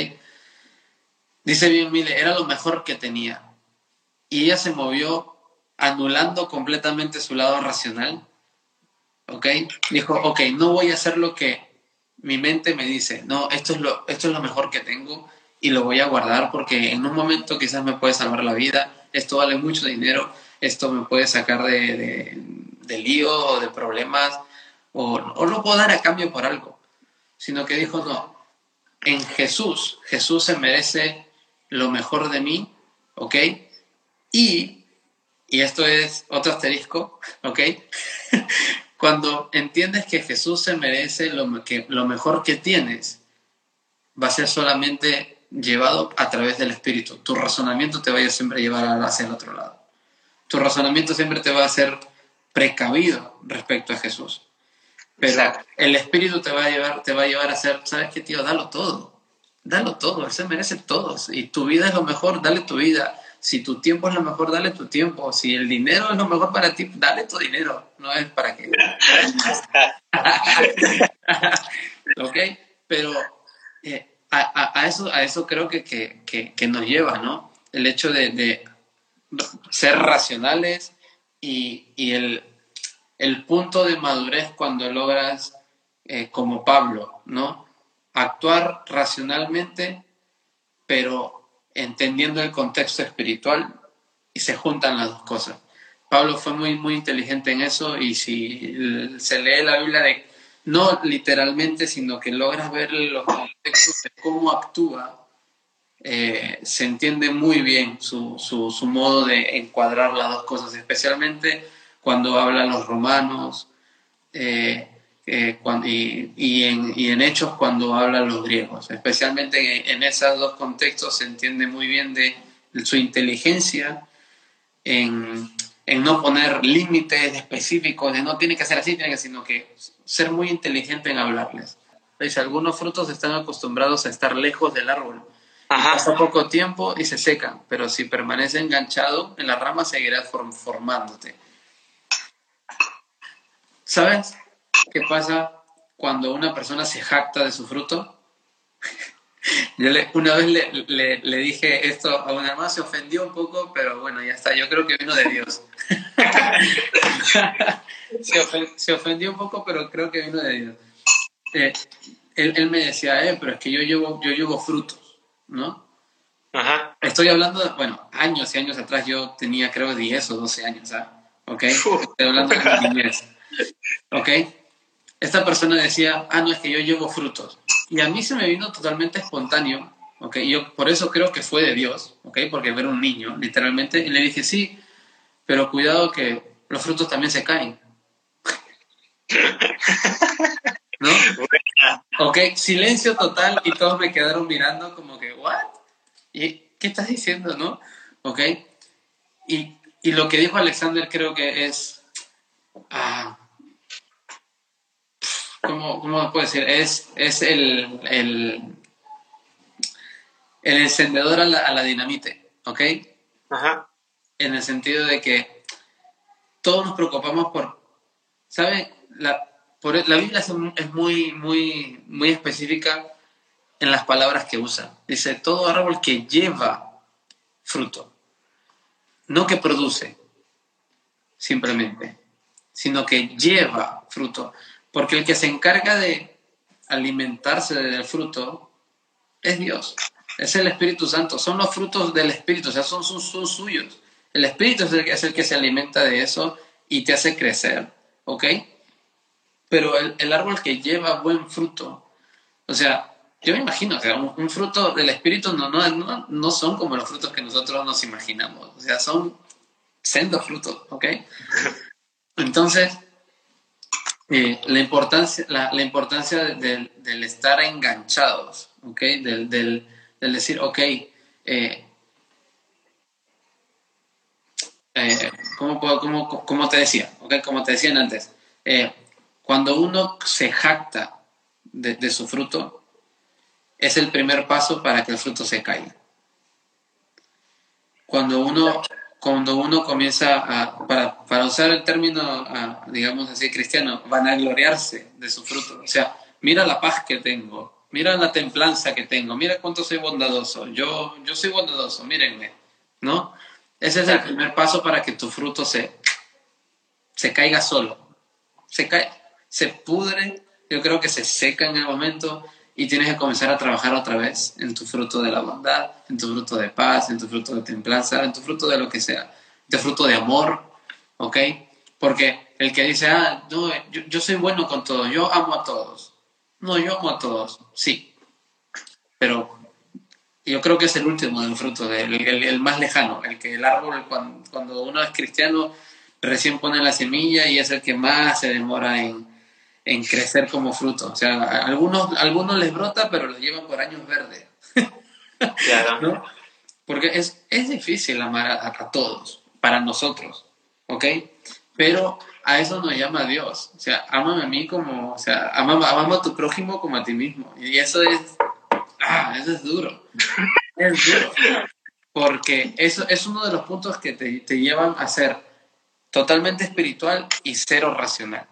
Dice bien Mile, era lo mejor que tenía. Y ella se movió anulando completamente su lado racional. ¿Ok? Dijo, ok, no voy a hacer lo que mi mente me dice. No, esto es lo, esto es lo mejor que tengo y lo voy a guardar porque en un momento quizás me puede salvar la vida. Esto vale mucho dinero. Esto me puede sacar de, de, lío o de problemas. O, o lo puedo dar a cambio por algo. Sino que dijo, no, en Jesús, Jesús se merece lo mejor de mí, ¿ok? Y, y esto es otro asterisco, ¿ok? Cuando entiendes que Jesús se merece lo, que, lo mejor que tienes, va a ser solamente llevado a través del Espíritu. Tu razonamiento te va a siempre llevar hacia el otro lado. Tu razonamiento siempre te va a hacer precavido respecto a Jesús. Pero el Espíritu te va a llevar, te va a llevar a ser, ¿sabes qué, tío? Dalo todo dalo todo, Él se merece todo. Y tu vida es lo mejor, dale tu vida. Si tu tiempo es lo mejor, dale tu tiempo. Si el dinero es lo mejor para ti, dale tu dinero. No es para que... ¿Ok? Pero eh, a, eso, a eso creo que, que, nos lleva, ¿no? El hecho de, ser racionales y, el, el, punto de madurez cuando logras, eh, como Pablo, ¿no? Actuar racionalmente, pero entendiendo el contexto espiritual y se juntan las dos cosas. Pablo fue muy, muy inteligente en eso y si se lee la Biblia de, no literalmente, sino que logras ver los contextos de cómo actúa, eh, se entiende muy bien su, su, modo de encuadrar las dos cosas, especialmente cuando hablan los romanos, eh, eh, y, en, hechos cuando hablan los griegos. Especialmente en, esos dos contextos se entiende muy bien de su inteligencia en, no poner límites específicos, de no tiene que ser así, tiene que, sino que ser muy inteligente en hablarles. Algunos frutos están acostumbrados a estar lejos del árbol. Pasa poco tiempo y se secan, pero si permanece enganchado en la rama seguirá formándote. ¿Sabes? Qué pasa cuando una persona se jacta de su fruto? Yo le, una vez le, le, le, dije esto a una hermana, se ofendió un poco, pero bueno, ya está, yo creo que vino de Dios. se, ofendió, se, ofendió un poco, pero creo que vino de Dios. Eh, él, él, me decía, eh, pero es que yo llevo, yo llevo frutos, ¿no? Ajá. Estoy hablando, de, bueno, años y años atrás yo tenía creo 10 o 12 años, ¿ah? ¿ok? Estoy hablando de mi niñez, ¿ok? Esta persona decía, ah, no, es que yo llevo frutos. Y a mí se me vino totalmente espontáneo, ¿ok? Y yo por eso creo que fue de Dios, ¿ok? Porque ver un niño, literalmente, y le dije, sí, pero cuidado que los frutos también se caen. ¿No? Ok, silencio total y todos me quedaron mirando como que, ¿what? ¿Y qué estás diciendo, no? Ok. Y, y lo que dijo Alexander creo que es... Ah, ¿cómo, ¿Cómo puedo decir? Es, es el, el, el encendedor a la, a la dinamite, ¿ok? Ajá. En el sentido de que todos nos preocupamos por, ¿sabe? La, por, la Biblia es muy, muy, muy específica en las palabras que usa. Dice, todo árbol que lleva fruto, no que produce, simplemente, sino que lleva fruto. Porque el que se encarga de alimentarse del fruto es Dios, es el Espíritu Santo, son los frutos del Espíritu, o sea, son, son, son suyos. El Espíritu es el, es el, que se alimenta de eso y te hace crecer, ¿ok? Pero el, el árbol que lleva buen fruto, o sea, yo me imagino, o un fruto del Espíritu no, no, no, no, son como los frutos que nosotros nos imaginamos, o sea, son sendos frutos, ¿ok? Entonces, eh, la importancia, la, importancia del, estar enganchados, ¿ok? Del, del, decir, ok, eh, eh, ¿cómo, cómo, cómo, te decía? ¿ok? Como te decían antes, eh, cuando uno se jacta de su fruto, es el primer paso para que el fruto se caiga. Cuando uno, cuando uno comienza a, para, para usar el término, a, digamos así, cristiano, vanagloriarse de su fruto. O sea, mira la paz que tengo, mira la templanza que tengo, mira cuánto soy bondadoso, yo, yo soy bondadoso, mírenme, ¿no? Ese es el primer paso para que tu fruto se, se caiga solo. Se cae, se pudre, yo creo que se seca en el momento y tienes que comenzar a trabajar otra vez en tu fruto de la bondad, en tu fruto de paz, en tu fruto de templanza, en tu fruto de lo que sea, de fruto de amor, ¿ok? Porque el que dice, ah, no, yo, soy bueno con todos, yo amo a todos. No, yo amo a todos, sí, pero yo creo que es el último del fruto, el, el, el, más lejano, el que el árbol, cuando, cuando uno es cristiano, recién pone la semilla y es el que más se demora en, en crecer como fruto. O sea, algunos, algunos les brota, pero los llevan por años verdes. Claro. ¿No? Porque es, es difícil amar a, a, todos, para nosotros, ¿ok? Pero a eso nos llama Dios. O sea, ámame a mí como, o sea, amame a tu prójimo como a ti mismo. Y eso es, ah, eso es duro. Es duro. Porque eso es uno de los puntos que te, te llevan a ser totalmente espiritual y cero racional.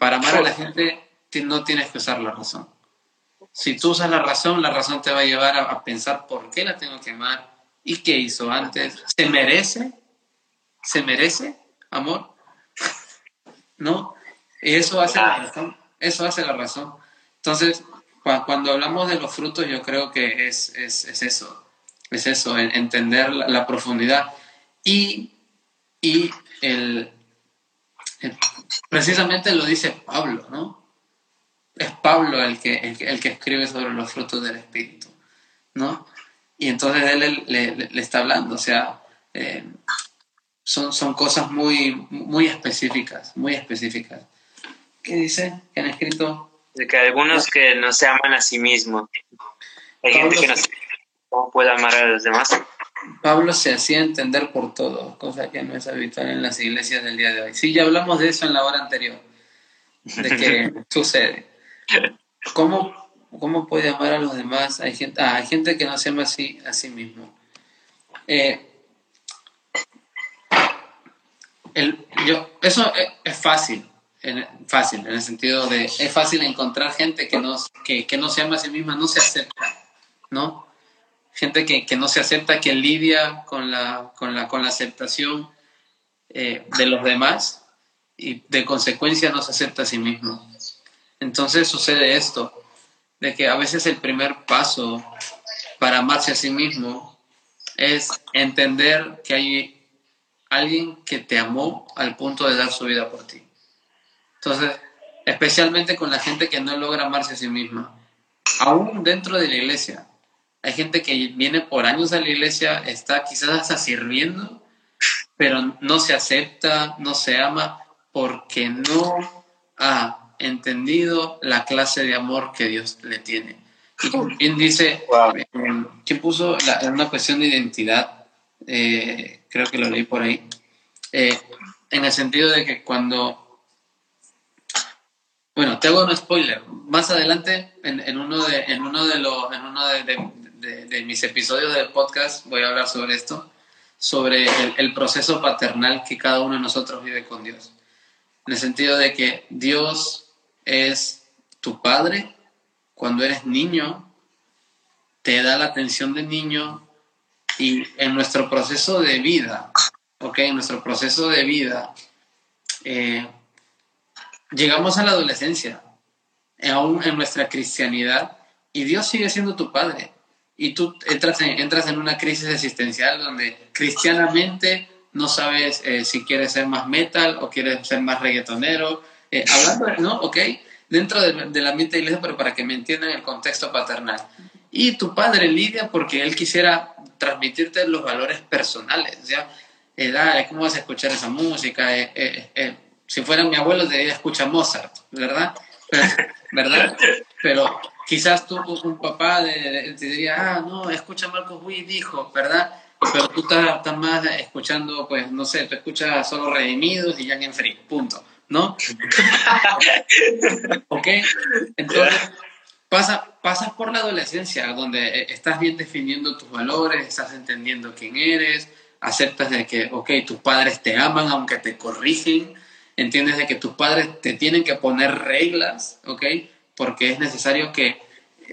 Para amar a la gente no tienes que usar la razón. Si tú usas la razón, la razón te va a llevar a, a, pensar por qué la tengo que amar y qué hizo antes. ¿Se merece? ¿Se merece amor? ¿No? Y eso hace la razón. Eso hace la razón. Entonces, cuando hablamos de los frutos, yo creo que es, es, es eso. Es eso, entender la, la profundidad y, y el, el precisamente lo dice Pablo, ¿no? Es Pablo el que, el, el, que escribe sobre los frutos del Espíritu, ¿no? Y entonces él le, le, le está hablando, o sea, eh, son, son cosas muy, muy específicas, muy específicas. ¿Qué dice? ¿Qué han escrito? De que algunos que no se aman a sí mismos. Hay Pablo gente que no se cómo puede amar a los demás. Pablo se hacía entender por todo, cosa que no es habitual en las iglesias del día de hoy. Sí, ya hablamos de eso en la hora anterior, de que sucede. ¿Cómo, ¿Cómo puede amar a los demás? Hay gente, ah, hay gente que no se ama así a sí mismo. Eh, el, yo, eso es, es, fácil, fácil, en el sentido de es fácil encontrar gente que no, que, que no se ama a sí misma, no se acepta, ¿no? Gente que, que no se acepta, que lidia con la, con la, con la aceptación eh, de los demás y de consecuencia no se acepta a sí mismo. Entonces sucede esto, de que a veces el primer paso para amarse a sí mismo es entender que hay alguien que te amó al punto de dar su vida por ti. Entonces, especialmente con la gente que no logra amarse a sí misma, aún dentro de la iglesia. Hay gente que viene por años a la iglesia, está quizás hasta sirviendo, pero no se acepta, no se ama, porque no ha entendido la clase de amor que Dios le tiene. Y dice, eh, ¿quién puso la, una cuestión de identidad? Eh, creo que lo leí por ahí. Eh, en el sentido de que cuando bueno, te hago un spoiler. Más adelante, en, uno de, en uno de, los, en uno de, mis episodios del podcast, voy a hablar sobre esto, sobre el, proceso paternal que cada uno de nosotros vive con Dios. En el sentido de que Dios es tu padre cuando eres niño, te da la atención de niño y en nuestro proceso de vida, ¿ok? En nuestro proceso de vida, eh, llegamos a la adolescencia, aún en nuestra cristianidad, y Dios sigue siendo tu padre. Y tú entras en, entras en una crisis existencial donde cristianamente no sabes eh, si quieres ser más metal o quieres ser más reggaetonero. Eh, hablando, ¿no? Ok, dentro del, ambiente de iglesia, pero para que me entiendan el contexto paternal. Y tu padre lidia porque él quisiera transmitirte los valores personales. O sea, eh, ¿cómo vas a escuchar esa música? Eh, si fuera mi abuelo, diría escucha Mozart, ¿verdad? ¿Verdad? Pero quizás tú, un papá, te diría, ah, no, escucha Marcos Witt, dijo, ¿verdad? Pero tú estás, más escuchando, pues, no sé, tú escuchas solo Redimidos y Young and Free, punto, ¿no? ¿Ok? Entonces, pasa, pasas por la adolescencia, donde estás bien definiendo tus valores, estás entendiendo quién eres, aceptas de que, ok, tus padres te aman aunque te corrigen, entiendes de que tus padres te tienen que poner reglas, ¿ok? Porque es necesario que,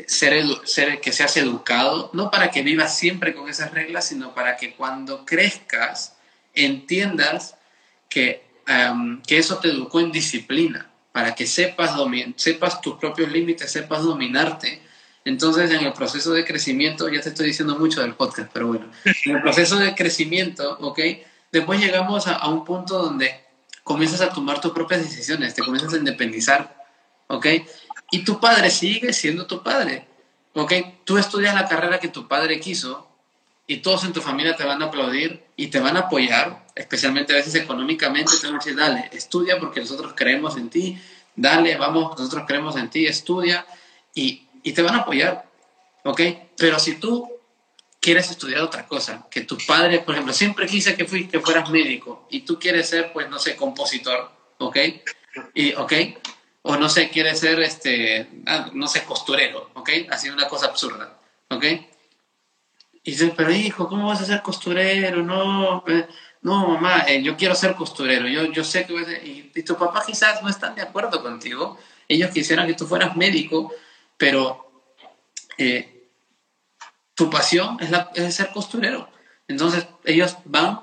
ser, ser, que seas educado, no para que vivas siempre con esas reglas, sino para que cuando crezcas entiendas que, que eso te educó en disciplina, para que sepas, sepas tus propios límites, sepas dominarte. Entonces, en el proceso de crecimiento, ya te estoy diciendo mucho del podcast, pero bueno, en el proceso de crecimiento, ¿ok? Después llegamos a, a un punto donde comienzas a tomar tus propias decisiones, te comienzas a independizar, ¿ok? Y tu padre sigue siendo tu padre, ¿ok? Tú estudias la carrera que tu padre quiso y todos en tu familia te van a aplaudir y te van a apoyar, especialmente a veces económicamente, te van a decir, dale, estudia porque nosotros creemos en ti, dale, vamos, nosotros creemos en ti, estudia y, y te van a apoyar, ¿ok? Pero si tú quieres estudiar otra cosa, que tu padre, por ejemplo, siempre quise que, fui, que fueras médico y tú quieres ser, pues, no sé, compositor, ¿ok? Y, ¿ok? O no sé, quieres ser, este, ah, no sé, costurero, ¿ok? Así una cosa absurda, ¿ok? Y dices, pero hijo, ¿cómo vas a ser costurero? No, eh, no, mamá, eh, yo quiero ser costurero, yo, yo sé que... Y, y tu papá quizás no están de acuerdo contigo, ellos quisieran que tú fueras médico, pero... Eh, tu pasión es, la, es ser costurero. Entonces ellos van,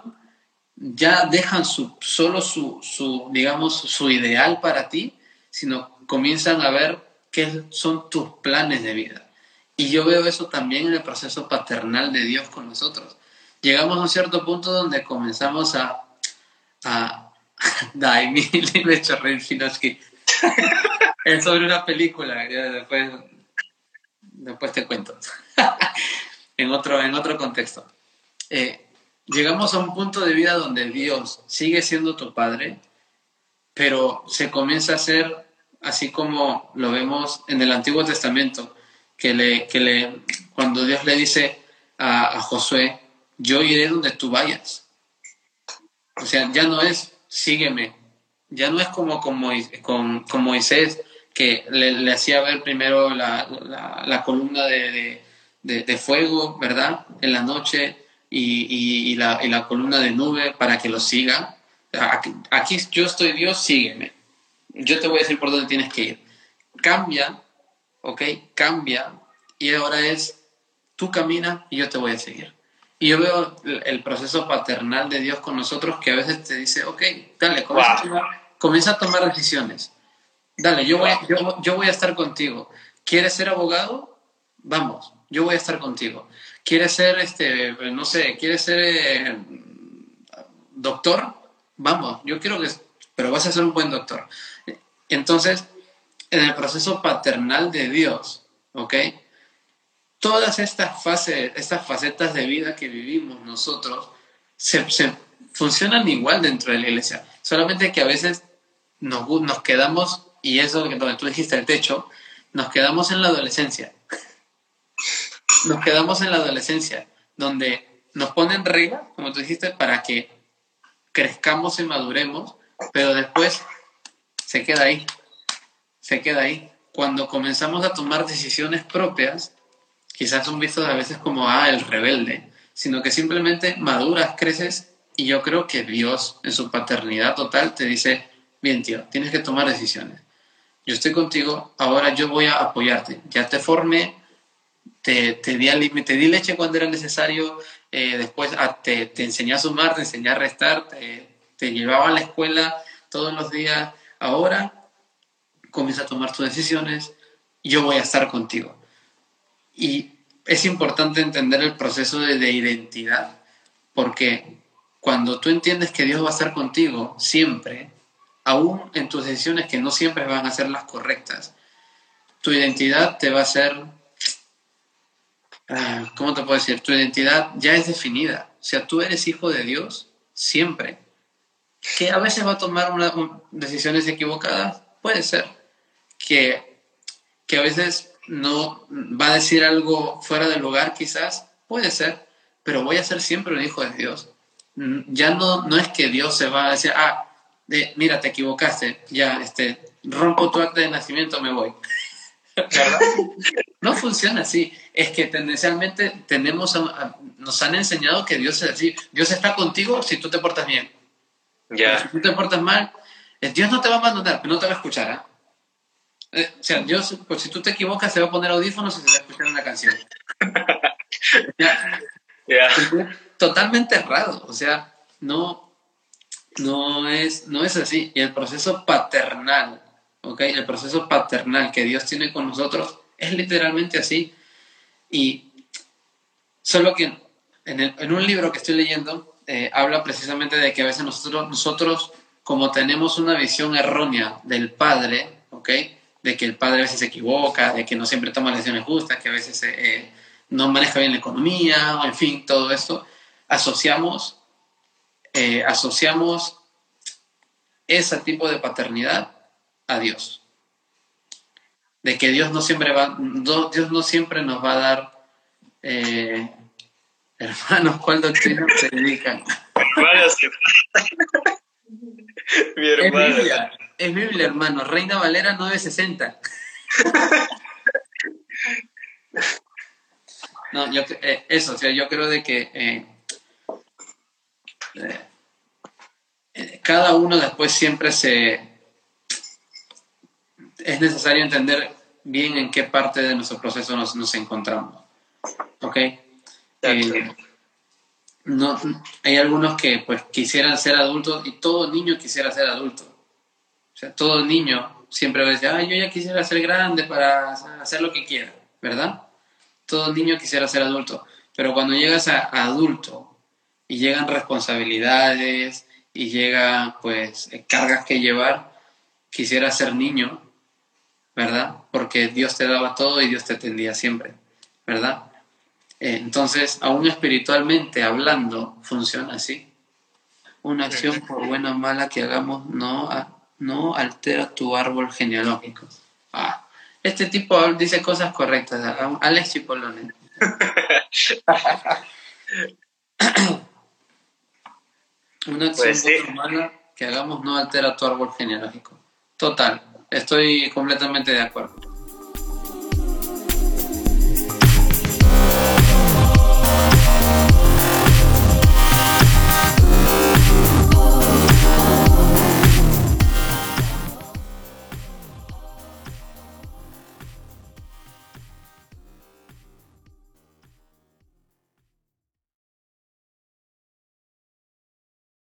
ya dejan su, solo su, su, digamos, su ideal para ti, sino comienzan a ver qué son tus planes de vida. Y yo veo eso también en el proceso paternal de Dios con nosotros. Llegamos a un cierto punto donde comenzamos a... a Dai, chorré Es sobre una película, después, después te cuento. en, otro, en otro contexto. Eh, llegamos a un punto de vida donde Dios sigue siendo tu Padre, pero se comienza a hacer así como lo vemos en el Antiguo Testamento, que, le, que le, cuando Dios le dice a, Josué, yo iré donde tú vayas. O sea, ya no es sígueme, ya no es como con, Moisés, que le, hacía ver primero la, columna de, de, fuego, ¿verdad? En la noche y, y, la, y, la, columna de nube para que lo siga. Aquí, yo estoy Dios, sígueme. Yo te voy a decir por dónde tienes que ir. Cambia, ¿ok? Cambia y ahora es, tú camina y yo te voy a seguir. Y yo veo el proceso paternal de Dios con nosotros que a veces te dice, ok, dale, comienza, a, tomar, comienza a tomar decisiones. Dale, yo voy, yo, yo voy a estar contigo. ¿Quieres ser abogado? Vamos, yo voy a estar contigo. ¿Quieres ser, este, no sé, quieres ser eh, doctor? Vamos, yo quiero que, pero vas a ser un buen doctor. Entonces, en el proceso paternal de Dios, ¿ok? Todas estas fases, estas facetas de vida que vivimos nosotros, se, funcionan igual dentro de la iglesia. Solamente que a veces nos, quedamos, y eso que tú dijiste, el techo, nos quedamos en la adolescencia. Nos quedamos en la adolescencia, donde nos ponen reglas, como tú dijiste, para que crezcamos y maduremos, pero después se queda ahí, se queda ahí. Cuando comenzamos a tomar decisiones propias, quizás son vistos a veces como, ah, el rebelde, sino que simplemente maduras, creces y yo creo que Dios en su paternidad total te dice, bien tío, tienes que tomar decisiones yo estoy contigo, ahora yo voy a apoyarte. Ya te formé, te, te, di, leche cuando era necesario, eh, después ah, te, te, enseñé a sumar, te enseñé a restar, te llevaba a la escuela todos los días. Ahora comienza a tomar tus decisiones, yo voy a estar contigo. Y es importante entender el proceso de, de identidad, porque cuando tú entiendes que Dios va a estar contigo siempre, aún en tus decisiones que no siempre van a ser las correctas, tu identidad te va a ser, ah, ¿cómo te puedo decir? Tu identidad ya es definida. O sea, tú eres hijo de Dios siempre. Que a veces va a tomar decisiones equivocadas, puede ser. Que, que a veces no va a decir algo fuera del lugar, quizás, puede ser. Pero voy a ser siempre un hijo de Dios. Mm, ya no, no es que Dios se va a decir, ah, de, mira, te equivocaste, ya, este, rompo tu acta de nacimiento, me voy. No funciona así. Es que tendencialmente tenemos, nos han enseñado que Dios es así. Dios está contigo si tú te portas bien. Ya. Si tú te portas mal, Dios no te va a abandonar, pero no te va a escuchar. ¿ah? Eh, o sea, Dios, pues si tú te equivocas, se va a poner audífonos y se va a escuchar una canción. Totalmente errado. O sea, no, no es, no es así. Y el proceso paternal, ¿ok? El proceso paternal que Dios tiene con nosotros es literalmente así. Y solo que en, un libro que estoy leyendo eh, habla precisamente de que a veces nosotros, nosotros, como tenemos una visión errónea del Padre, ¿ok? De que el Padre a veces se equivoca, de que no siempre toma decisiones justas, que a veces eh, no maneja bien la economía, en fin, todo esto, asociamos eh, asociamos ese tipo de paternidad a Dios. De que Dios no siempre, va, Dios no siempre nos va a dar eh, hermanos, ¿cuál doctrina se dedican? Mi Es Biblia, es Biblia, hermano. Reina Valera 960. No, yo, eh, eso, o sea, yo creo de que eh, cada uno después siempre se... Es necesario entender bien en qué parte de nuestro proceso nos, nos encontramos. ¿Ok? Eh, no, hay algunos que pues quisieran ser adultos y todo niño quisiera ser adulto. O sea, todo niño siempre va a decir, ah, yo ya quisiera ser grande para hacer lo que quiera, ¿verdad? Todo niño quisiera ser adulto. Pero cuando llegas a adulto, y llegan responsabilidades y llega pues cargas que llevar, quisiera ser niño, ¿verdad? Porque Dios te daba todo y Dios te atendía siempre, ¿verdad? Eh, entonces, aún espiritualmente hablando, funciona así. Una acción, por buena o mala que hagamos, no, no altera tu árbol genealógico. Ah, este tipo dice cosas correctas, Alex Chipolone. Una acción pues humana que hagamos no altera tu árbol genealógico. Total, estoy completamente de acuerdo.